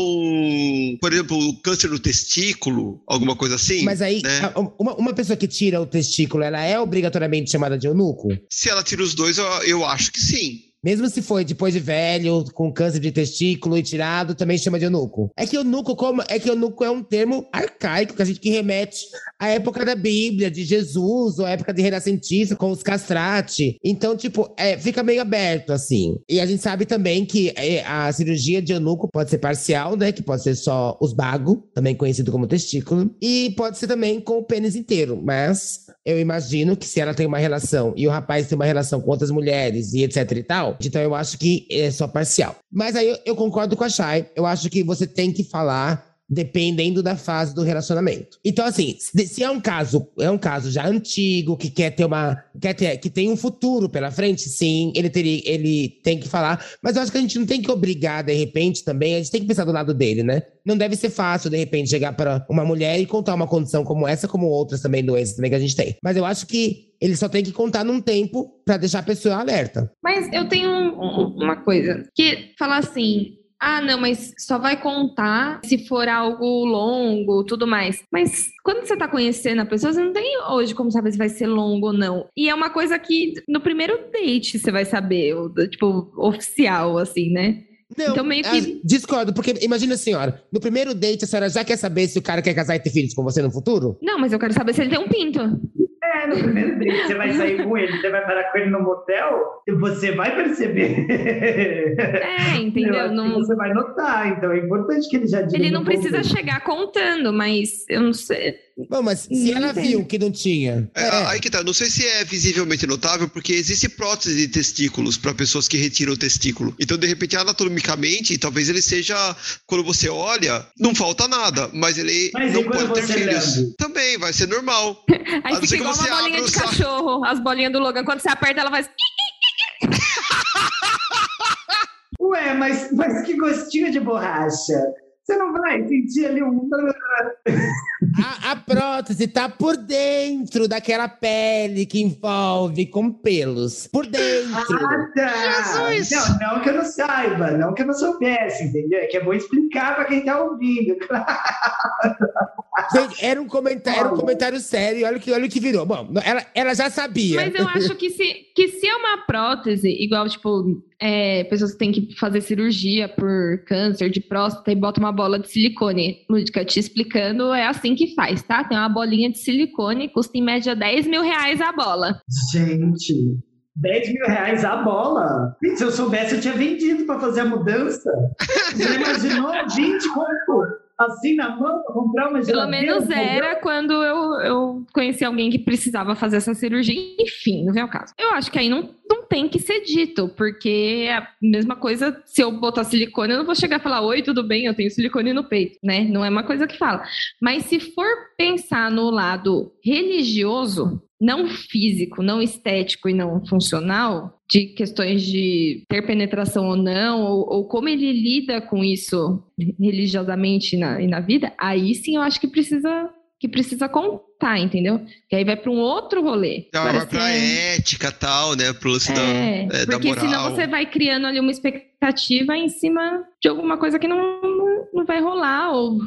por exemplo, câncer no testículo, alguma coisa assim? Mas aí, né? uma, uma pessoa que tira o testículo, ela é obrigatoriamente chamada de eunuco? Se ela tira os dois, eu, eu acho que sim. Mesmo se foi depois de velho, com câncer de testículo e tirado, também chama de eunuco. É que eunuco, como, é que eunuco é um termo arcaico, que a gente que remete à época da Bíblia, de Jesus, ou à época de renascentista, com os castrati. Então, tipo, é, fica meio aberto, assim. E a gente sabe também que é, a cirurgia de eunuco pode ser parcial, né? Que pode ser só os bagos, também conhecido como testículo. E pode ser também com o pênis inteiro. Mas eu imagino que se ela tem uma relação e o rapaz tem uma relação com outras mulheres e etc e tal, então eu acho que é só parcial. Mas aí eu, eu concordo com a Chay. Eu acho que você tem que falar dependendo da fase do relacionamento. Então, assim, se é um caso, é um caso já antigo, que quer ter uma. Quer ter, que tem um futuro pela frente, sim, ele teria, ele tem que falar. Mas eu acho que a gente não tem que obrigar, de repente, também, a gente tem que pensar do lado dele, né? Não deve ser fácil, de repente, chegar para uma mulher e contar uma condição como essa, como outras também, doenças também que a gente tem. Mas eu acho que ele só tem que contar num tempo pra deixar a pessoa alerta. Mas eu tenho um- uma coisa que falar assim. Ah, não, mas só vai contar se for algo longo, tudo mais. Mas quando você tá conhecendo a pessoa, você não tem hoje como saber se vai ser longo ou não. E é uma coisa que no primeiro date você vai saber, tipo, oficial, assim, né? Não, Então, meio que- ah, discordo, porque imagina a senhora, no primeiro date a senhora já quer saber se o cara quer casar e ter filhos com você no futuro? Não, mas eu quero saber se ele tem um pinto. No primeiro date, você vai sair com ele, você vai parar com ele no motel, você vai perceber. É, Eu entendeu? Não, Você vai notar, então é importante que ele já diga. ele não precisa chegar contando, mas eu não sei. Bom, mas se Não ela entendo. viu que não tinha. É, Aí que tá, não sei se é visivelmente notável, porque existe prótese de testículos para pessoas que retiram o testículo. Então, de repente, anatomicamente, talvez ele seja, quando você olha, não falta nada, mas ele Mas não pode ter você filhos. Também, vai ser normal. Aí fica igual você uma bolinha de cachorro, as bolinhas do Logan. Quando você aperta, ela faz. Ué, mas, mas que gostinho de borracha. Você não vai sentir ali um. A, a prótese tá por dentro daquela pele que envolve com pelos. Por dentro. Ah, tá. Jesus! Não, não que eu não saiba, não que eu não soubesse, entendeu? É que é bom explicar para quem tá ouvindo. Gente, era um comentário, era um comentário sério. Olha o que, olha o que virou. Bom, ela, ela já sabia. Mas eu acho que se, que se é uma prótese, igual, tipo, é, pessoas que têm que fazer cirurgia por câncer de próstata e bota uma bola de silicone. Lúdica, te explicando, é assim que faz, tá? Tem uma bolinha de silicone, custa em média 10 mil reais a bola. Gente, 10 mil reais a bola. Se eu soubesse, eu tinha vendido para fazer a mudança. Você imaginou 20 conto assim na mão para comprar uma Pelo geladeira? menos um fogão? era quando eu, eu conheci alguém que precisava fazer essa cirurgia. Enfim, não vem ao caso. Eu acho que aí não, não tem que ser dito, porque é a mesma coisa, se eu botar silicone, eu não vou chegar e falar, oi, tudo bem, eu tenho silicone no peito, né? Não é uma coisa que fala. Mas se for pensar no lado religioso, não físico, não estético e não funcional, de questões de ter penetração ou não, ou, ou como ele lida com isso religiosamente e na, e na vida, aí sim eu acho que precisa que precisa contar, entendeu? Que aí vai para um outro rolê. Então, vai pra se é- ética e tal, né? Pro lance da, é, é, da porque moral. senão você vai criando ali uma expectativa em cima de alguma coisa que não, não, não vai rolar, ou,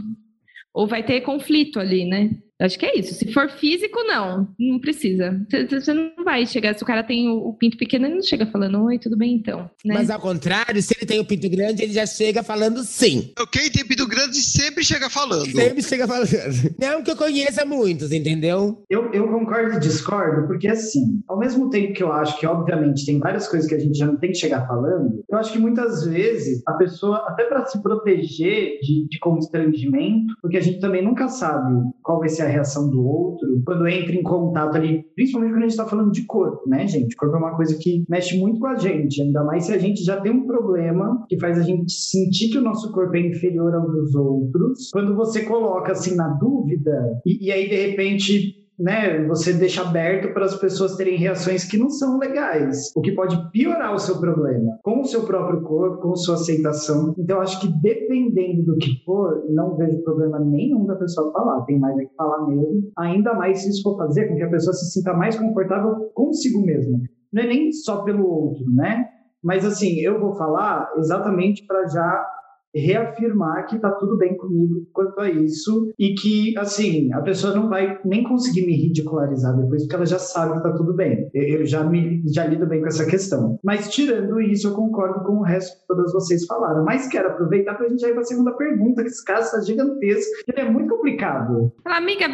ou vai ter conflito ali, né? Acho que é isso. Se for físico, não. Não precisa. Você- não vai chegar. Se o cara tem o, o pinto pequeno, ele não chega falando, oi, tudo bem então. Né? Mas ao contrário, se ele tem o pinto grande, ele já chega falando sim. Quem tem pinto grande sempre chega falando. Sempre chega falando. Não que eu conheça muitos, entendeu? Eu, eu concordo e discordo, porque assim, ao mesmo tempo que eu acho que, obviamente, tem várias coisas que a gente já não tem que chegar falando, eu acho que muitas vezes a pessoa, até para se proteger de, de constrangimento, porque a gente também nunca sabe qual vai ser a reação do outro, quando entra em contato ali, principalmente quando a gente está falando de corpo, né, gente? Corpo é uma coisa que mexe muito com a gente, ainda mais se a gente já tem um problema que faz a gente sentir que o nosso corpo é inferior ao dos outros. Quando você coloca assim na dúvida, e, e aí de repente né, você deixa aberto para as pessoas terem reações que não são legais, o que pode piorar o seu problema com o seu próprio corpo, com sua aceitação. Então, acho que dependendo do que for, não vejo problema nenhum da pessoa falar, tem mais é que falar mesmo, ainda mais se isso for fazer com que a pessoa se sinta mais confortável consigo mesma. Não é nem só pelo outro, né? Mas assim, eu vou falar exatamente para já reafirmar que tá tudo bem comigo quanto a isso e que, assim, a pessoa não vai nem conseguir me ridicularizar depois, porque ela já sabe que tá tudo bem. Eu já, me, já lido bem com essa questão. Mas, tirando isso, eu concordo com o resto que todas vocês falaram. Mas quero aproveitar pra gente ir pra segunda pergunta, que esse caso tá gigantesco. Ele é muito complicado. Fala, amiga,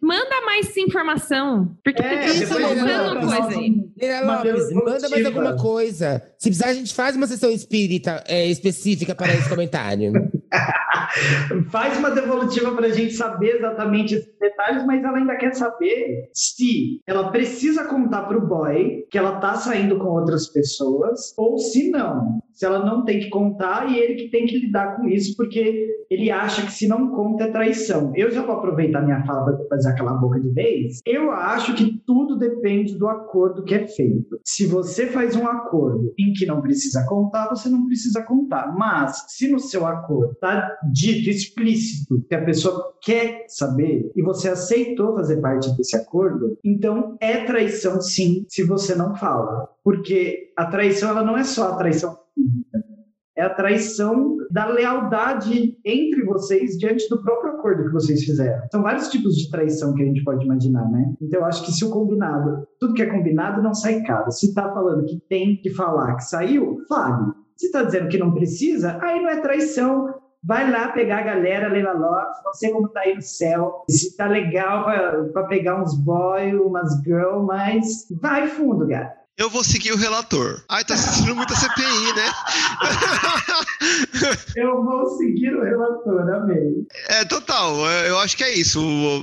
manda mais informação. Porque É, tá faltando pra coisa aí. Lopes, manda mais alguma coisa. Se precisar, a gente faz uma sessão espírita é, específica para esse comentário. Caralho. Faz uma devolutiva para a gente saber exatamente esses detalhes, mas ela ainda quer saber se ela precisa contar para o boy que ela tá saindo com outras pessoas ou se não. Se ela não tem que contar e ele que tem que lidar com isso, porque ele acha que se não conta é traição. Eu já vou aproveitar minha fala para fazer aquela boca de vez. Eu acho que tudo depende do acordo que é feito. Se você faz um acordo em que não precisa contar, você não precisa contar. Mas se no seu acordo está dito explícito que a pessoa quer saber e você aceitou fazer parte desse acordo, então é traição sim, se você não fala. Porque a traição ela não é só a traição física. É a traição da lealdade entre vocês diante do próprio acordo que vocês fizeram. São vários tipos de traição que a gente pode imaginar, né? Então eu acho que se o combinado, tudo que é combinado não sai caro. Se tá falando que tem que falar que saiu, fale. Se tá dizendo que não precisa, aí não é traição. Vai lá pegar a galera, Leila Lopes, não sei como tá aí no céu, se tá legal pra pegar uns boy, umas girl, mas vai fundo, gato. Eu vou seguir o relator. Ai, tá assistindo muita CPI, né? Eu vou seguir o relator, amei. É, total. é, Eu acho que é isso.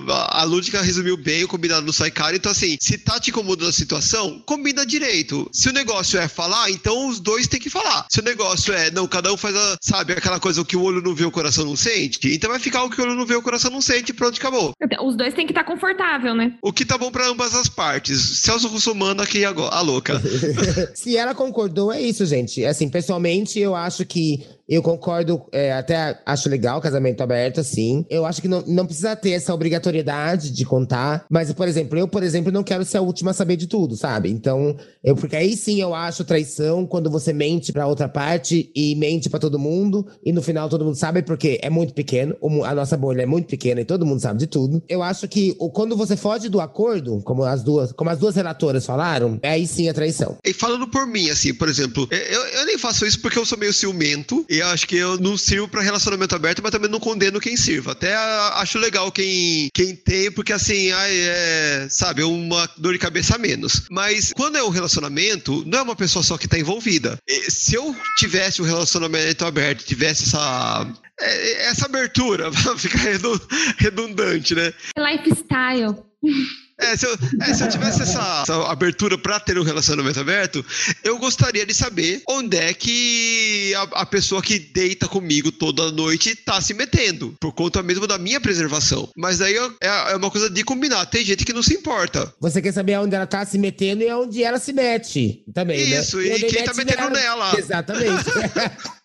A Lúdica resumiu bem o combinado no Sai Caro. Então, assim, se tá te incomodando a situação, combina direito. Se o negócio é falar, então os dois têm que falar. Se o negócio é, não, cada um faz a, sabe, aquela coisa o que o olho não vê, o coração não sente, então vai ficar o que o olho não vê, o coração não sente, pronto, acabou. Os dois têm que estar confortável, né? O que tá bom pra ambas as partes. Celso Russomano aqui agora, a Se ela concordou, é isso, gente. Assim, pessoalmente, eu acho que eu concordo, é, até acho legal o casamento aberto, assim. Eu acho que não, não precisa ter essa obrigatoriedade de contar. Mas, por exemplo, eu, por exemplo, não quero ser a última a saber de tudo, sabe? Então, eu, porque aí sim eu acho traição quando você mente pra outra parte e mente pra todo mundo. E no final todo mundo sabe, porque é muito pequeno. A nossa bolha é muito pequena e todo mundo sabe de tudo. Eu acho que quando você foge do acordo, como as duas, como as duas relatoras falaram, aí sim é traição. E falando por mim, assim, por exemplo, eu, eu nem faço isso porque eu sou meio ciumento e eu acho que eu não sirvo pra relacionamento aberto, mas também não condeno quem sirva. Até acho legal quem, quem tem, porque assim, ai, é, sabe, uma dor de cabeça a menos. Mas quando é um relacionamento, não é uma pessoa só que tá envolvida. Se eu tivesse um relacionamento aberto, tivesse essa. é, Essa abertura, pra ficar redu- redundante, né? Lifestyle. É, se eu, é, se eu tivesse essa, essa abertura pra ter um relacionamento aberto, eu gostaria de saber onde é que a, a pessoa que deita comigo toda noite tá se metendo, por conta mesmo da minha preservação. Mas daí eu- é, é uma coisa de combinar. Tem gente que não se importa. Você quer saber onde ela tá se metendo e onde ela se mete também, né? Isso, e onde quem tá mete metendo nela. Exatamente.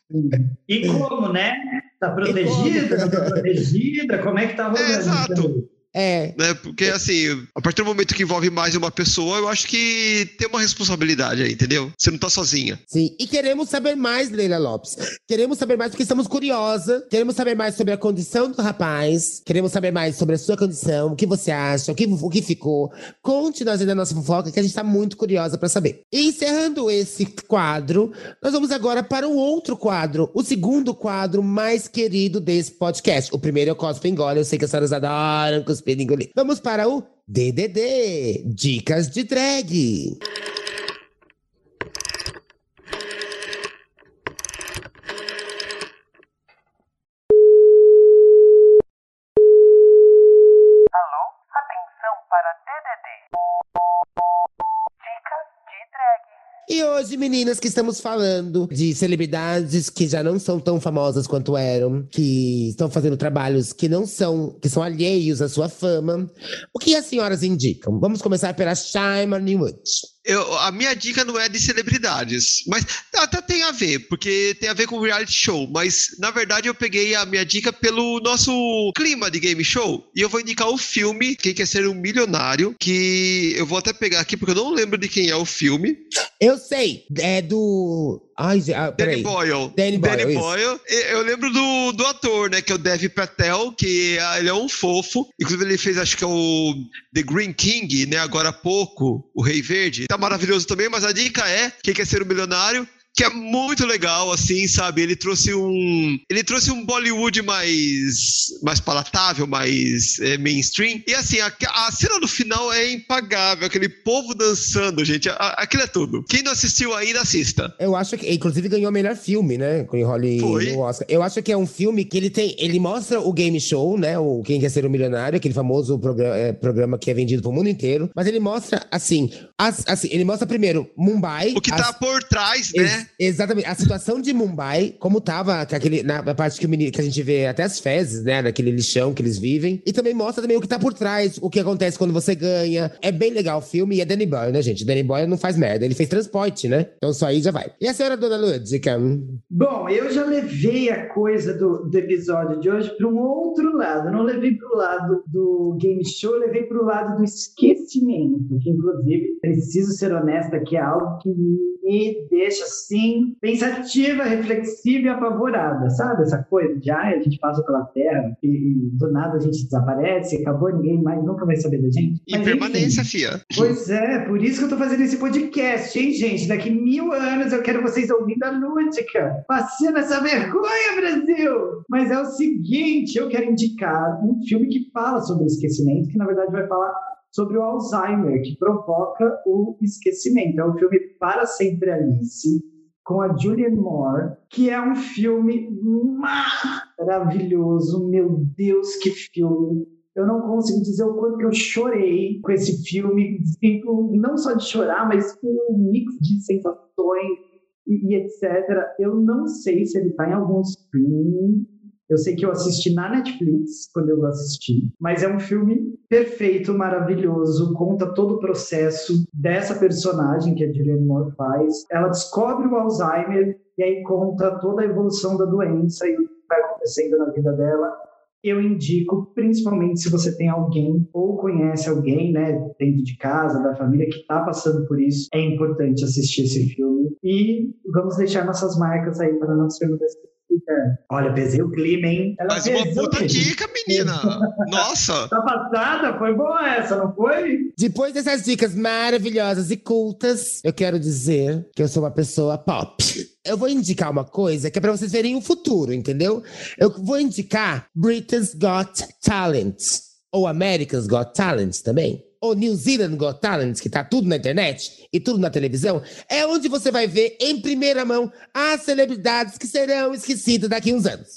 E como, né? Tá protegida, não tá protegida? Como é que tá rolando? É, exato. É. Né? Porque assim, a partir do momento que envolve mais uma pessoa, eu acho que tem uma responsabilidade aí, entendeu? Você não tá sozinha. Sim, e queremos saber mais, Leila Lopes. Queremos saber mais porque estamos curiosas. Queremos saber mais sobre a condição do rapaz. Queremos saber mais sobre a sua condição, o que você acha, o que, o que ficou. Conte-nos aí na nossa fofoca, que a gente tá muito curiosa pra saber. E encerrando esse quadro, nós vamos agora para o outro quadro, o segundo quadro mais querido desse podcast. O primeiro é o Cospe Engole, eu sei que as senhoras adoram engolir. Vamos para o DDD, Dicas de Drag. Atenção para DDD. E hoje, meninas, que estamos falando de celebridades que já não são tão famosas quanto eram, que estão fazendo trabalhos que não são, que são alheios à sua fama. O que as senhoras indicam? Vamos começar pela Shima Newwood. Eu, a minha dica não é de celebridades, mas até tem a ver, porque tem a ver com reality show. Mas na verdade eu peguei a minha dica pelo nosso clima de game show e eu vou indicar o filme Quem Quer Ser um Milionário, que eu vou até pegar aqui porque eu não lembro de quem é o filme. Eu sei, é do. Ai, gente, ah, Danny. Boyle. Danny Boyle, isso. Boyle. E- Eu lembro do, do ator, né? Que é o Dev Patel, que ah, ele é um fofo. Inclusive, ele fez, acho que é o The Green King, né? Agora há pouco, o Rei Verde. Tá maravilhoso também, mas a dica é: quem quer ser um milionário? Que é muito legal, assim, sabe? Ele trouxe um. Ele trouxe um Bollywood mais. mais palatável, mais eh, mainstream. E assim, a, a cena do final é impagável, aquele povo dançando, gente. A- aquilo é tudo. Quem não assistiu ainda, assista. Eu acho que, inclusive, ganhou o melhor filme, né? Com o Holly Foi. no Oscar. Eu acho que é um filme que ele tem. Ele mostra o game show, né? O Quem Quer Ser o Milionário, aquele famoso programa, é, programa que é vendido pro mundo inteiro. Mas ele mostra, assim, as- assim, ele mostra primeiro Mumbai. O que as- tá por trás, né? Ex- exatamente. A situação de Mumbai, como tava com aquele, na, parte que, menino, que a gente vê até as fezes, né? Naquele lixão que eles vivem. E também mostra também o que tá por trás, o que acontece quando você ganha. É bem legal o filme e é Danny Boyle, né, gente? Danny Boyle não faz merda. Ele fez transporte, né? Então só aí já vai. E a senhora, dona Lúdica? Bom, eu já levei a coisa do, do episódio de hoje para um outro lado. Eu não levei para o lado do game show, levei para o lado do esquecimento, que inclusive, preciso ser honesta, que é algo que me deixa assim, pensativa, reflexiva e apavorada, sabe? Essa coisa de, ai, a gente passa pela Terra e, e do nada a gente desaparece, acabou, ninguém mais nunca vai saber da gente. Mas, Impermanência, enfim, fia. Pois é, por isso que eu tô fazendo esse podcast, hein, gente? Daqui mil anos eu quero vocês ouvindo a Lúdica. Passando essa vergonha, Brasil! Mas é o seguinte, eu quero indicar um filme que fala sobre o esquecimento, que na verdade vai falar sobre o Alzheimer, que provoca o esquecimento. É o filme Para Sempre Alice, com a Julianne Moore, que é um filme maravilhoso. Meu Deus, que filme! Eu não consigo dizer o quanto eu chorei com esse filme, não só de chorar, mas com um mix de sensações e, e etc. Eu não sei se ele está em algum streaming. Eu sei que eu assisti na Netflix quando eu assisti, mas é um filme perfeito, maravilhoso, conta todo o processo dessa personagem que a Julianne Moore faz. Ela descobre o Alzheimer e aí conta toda a evolução da doença e o que vai acontecendo na vida dela eu indico, principalmente se você tem alguém ou conhece alguém, né, dentro de casa, da família, que está passando por isso, é importante assistir esse filme. E vamos deixar nossas marcas aí para não ser Olha, pesei o clima, hein? Ela Mas uma puta dica, menina. Nossa. Tá passada? Foi boa essa, não foi? Depois dessas dicas maravilhosas e cultas, eu quero dizer que eu sou uma pessoa pop. Eu vou indicar uma coisa que é pra vocês verem o futuro, entendeu? Eu vou indicar Britain's Got Talent. Ou America's Got Talent também. Ou New Zealand Got Talent, que tá tudo na internet e tudo na televisão. É onde você vai ver em primeira mão as celebridades que serão esquecidas daqui a uns anos.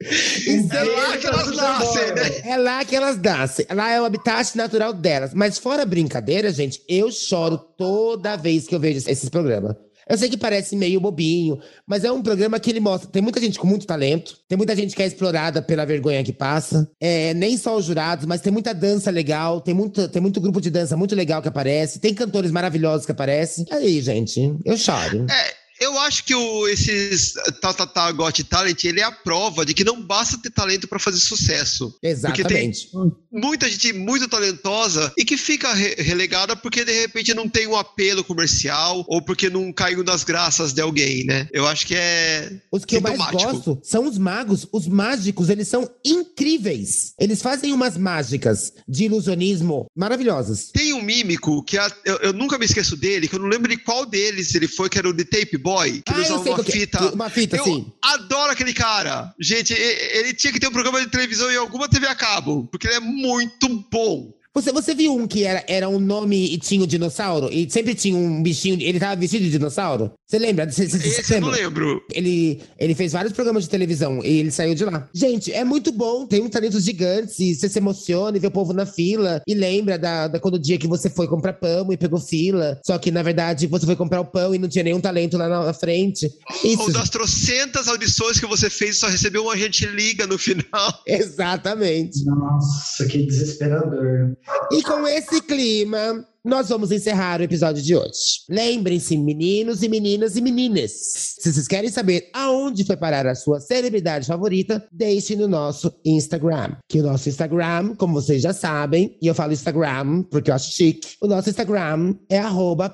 Isso É lá que elas nascem, né? é lá que elas nascem. Lá é o habitat natural delas. Mas fora brincadeira, gente, eu choro toda vez que eu vejo esses programas. Eu sei que parece meio bobinho, mas é um programa que ele mostra. Tem muita gente com muito talento, tem muita gente que é explorada pela vergonha que passa. É, nem só os jurados, mas tem muita dança legal, tem muito, tem muito grupo de dança muito legal que aparece, tem cantores maravilhosos que aparecem. Aí, gente, eu choro. É, eu acho que o, esses Tá Tá Got Talent, ele é a prova de que não basta ter talento pra fazer sucesso. Exatamente. Muita gente muito talentosa e que fica re- relegada porque de repente não tem um apelo comercial ou porque não caiu nas graças de alguém, né? Eu acho que é Os que eu mais gosto são os magos. Os mágicos, eles são incríveis. Eles fazem umas mágicas de ilusionismo maravilhosas. Tem um mímico que a- eu, eu nunca me esqueço dele, que eu não lembro de qual deles ele foi, que era o The Tape Boy, que ele Ah, usava uma que é. fita. Uma fita, eu sim. adoro aquele cara. Gente, ele tinha que ter um programa de televisão em alguma TV a cabo, porque ele é muito bom. Você, você viu um que era, era um nome e tinha um dinossauro? E sempre tinha um bichinho. Ele tava vestido de dinossauro? Você lembra? Você, você Esse eu não lembro. Ele, ele fez vários programas de televisão e ele saiu de lá. Gente, é muito bom, tem um talento gigante. E você se emociona e vê o povo na fila. E lembra da, da quando o dia que você foi comprar pão e pegou fila. Só que, na verdade, você foi comprar o pão e não tinha nenhum talento lá na, na frente. Isso. Ou das trocentas audições que você fez, só recebeu um agente liga no final. Exatamente. Nossa, que desesperador. E com esse clima, nós vamos encerrar o episódio de hoje. Lembrem-se, meninos e meninas e meninas, se vocês querem saber aonde foi parar a sua celebridade favorita, deixem no nosso Instagram. Que o nosso Instagram, como vocês já sabem, e eu falo Instagram porque eu acho chique, o nosso Instagram é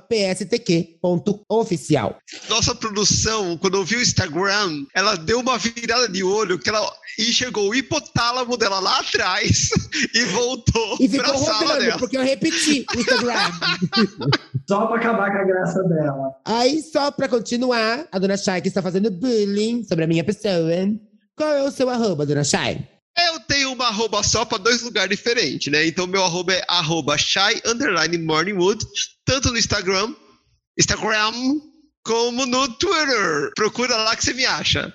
pstq.oficial. Nossa produção, quando ouviu o Instagram, ela deu uma virada de olho que ela enxergou o hipotálamo dela lá atrás e voltou E pra ficou sala rodando, dela. porque eu repeti o Instagram. Só pra acabar com a graça dela. Aí, só pra continuar, a dona Chay que está fazendo bullying sobre a minha pessoa. Qual é o seu arroba, dona Chay? Eu tenho uma arroba só pra dois lugares diferentes, né? Então meu arroba é arroba shy underline morningwood, tanto no Instagram, Instagram, como no Twitter. Procura lá que você me acha.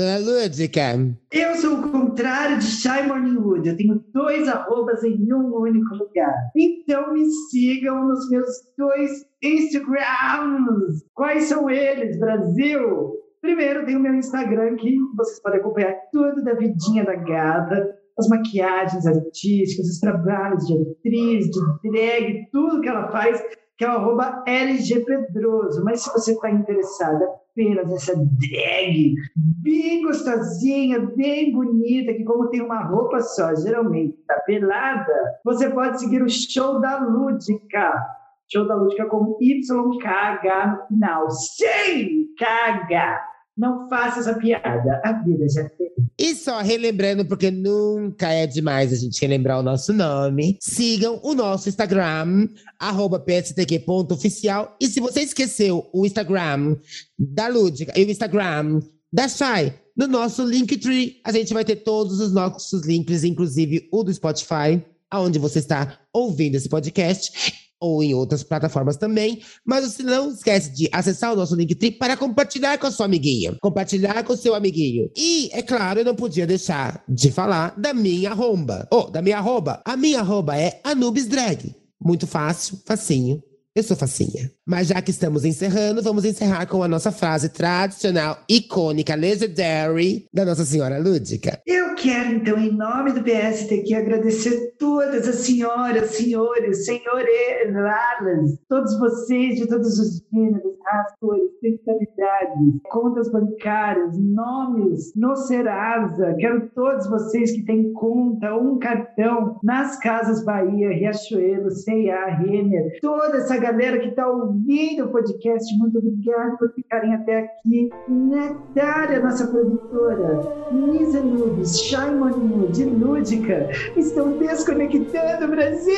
Dona Lúdica. Eu sou o contrário de Shy Morningwood. Eu tenho dois arrobas em um único lugar. Então me sigam nos meus dois Instagrams. Quais são eles, Brasil? Primeiro tem o meu Instagram que vocês podem acompanhar tudo da vidinha da gata, as maquiagens artísticas, os trabalhos de atriz, de drag, tudo que ela faz, que é o arroba LG Pedroso. Mas se você está interessada apenas nessa drag bem gostosinha, bem bonita, que como tem uma roupa só, geralmente tá pelada, você pode seguir o show da Lúdica. Show da Lúdica com YKH no final. Sim! KH! Não faça essa piada. A vida já fez. E só relembrando, porque nunca é demais a gente relembrar o nosso nome, sigam o nosso Instagram, pstq.oficial. E se você esqueceu o Instagram da Lúdica e o Instagram da Shai, no nosso Linktree, a gente vai ter todos os nossos links, inclusive o do Spotify, aonde você está ouvindo esse podcast. Ou em outras plataformas também. Mas você não esquece de acessar o nosso Linktree para compartilhar com a sua amiguinha. Compartilhar com o seu amiguinho. E, é claro, eu não podia deixar de falar da minha arroba. Oh, da minha arroba. A minha arroba é Anubis Drag. Muito fácil, facinho. Eu sou facinha. Mas já que estamos encerrando, vamos encerrar com a nossa frase tradicional, icônica, legendary da Nossa Senhora Lúdica. Eu quero, então, em nome do PSTQ, agradecer todas as senhoras, senhores, senhorelas, todos vocês de todos os gêneros, raças, sexualidades, contas bancárias, nomes no Serasa. Quero todos vocês que têm conta um cartão nas Casas Bahia, Riachuelo, C&A, Renner, toda essa galera que está ouvindo o podcast, muito obrigado por ficarem até aqui. Natália, nossa produtora, Nisa Nubes, Shai Moninho, Lúdica, estão desconectando o Brasil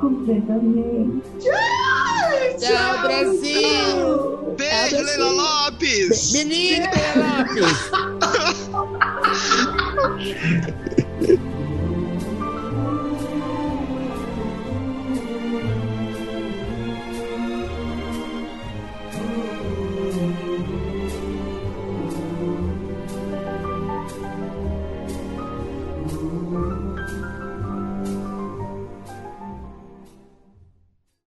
completamente. Tchau, Tchau, Brasil! tchau. Beijo. Leila Lopes! Menino Lopes!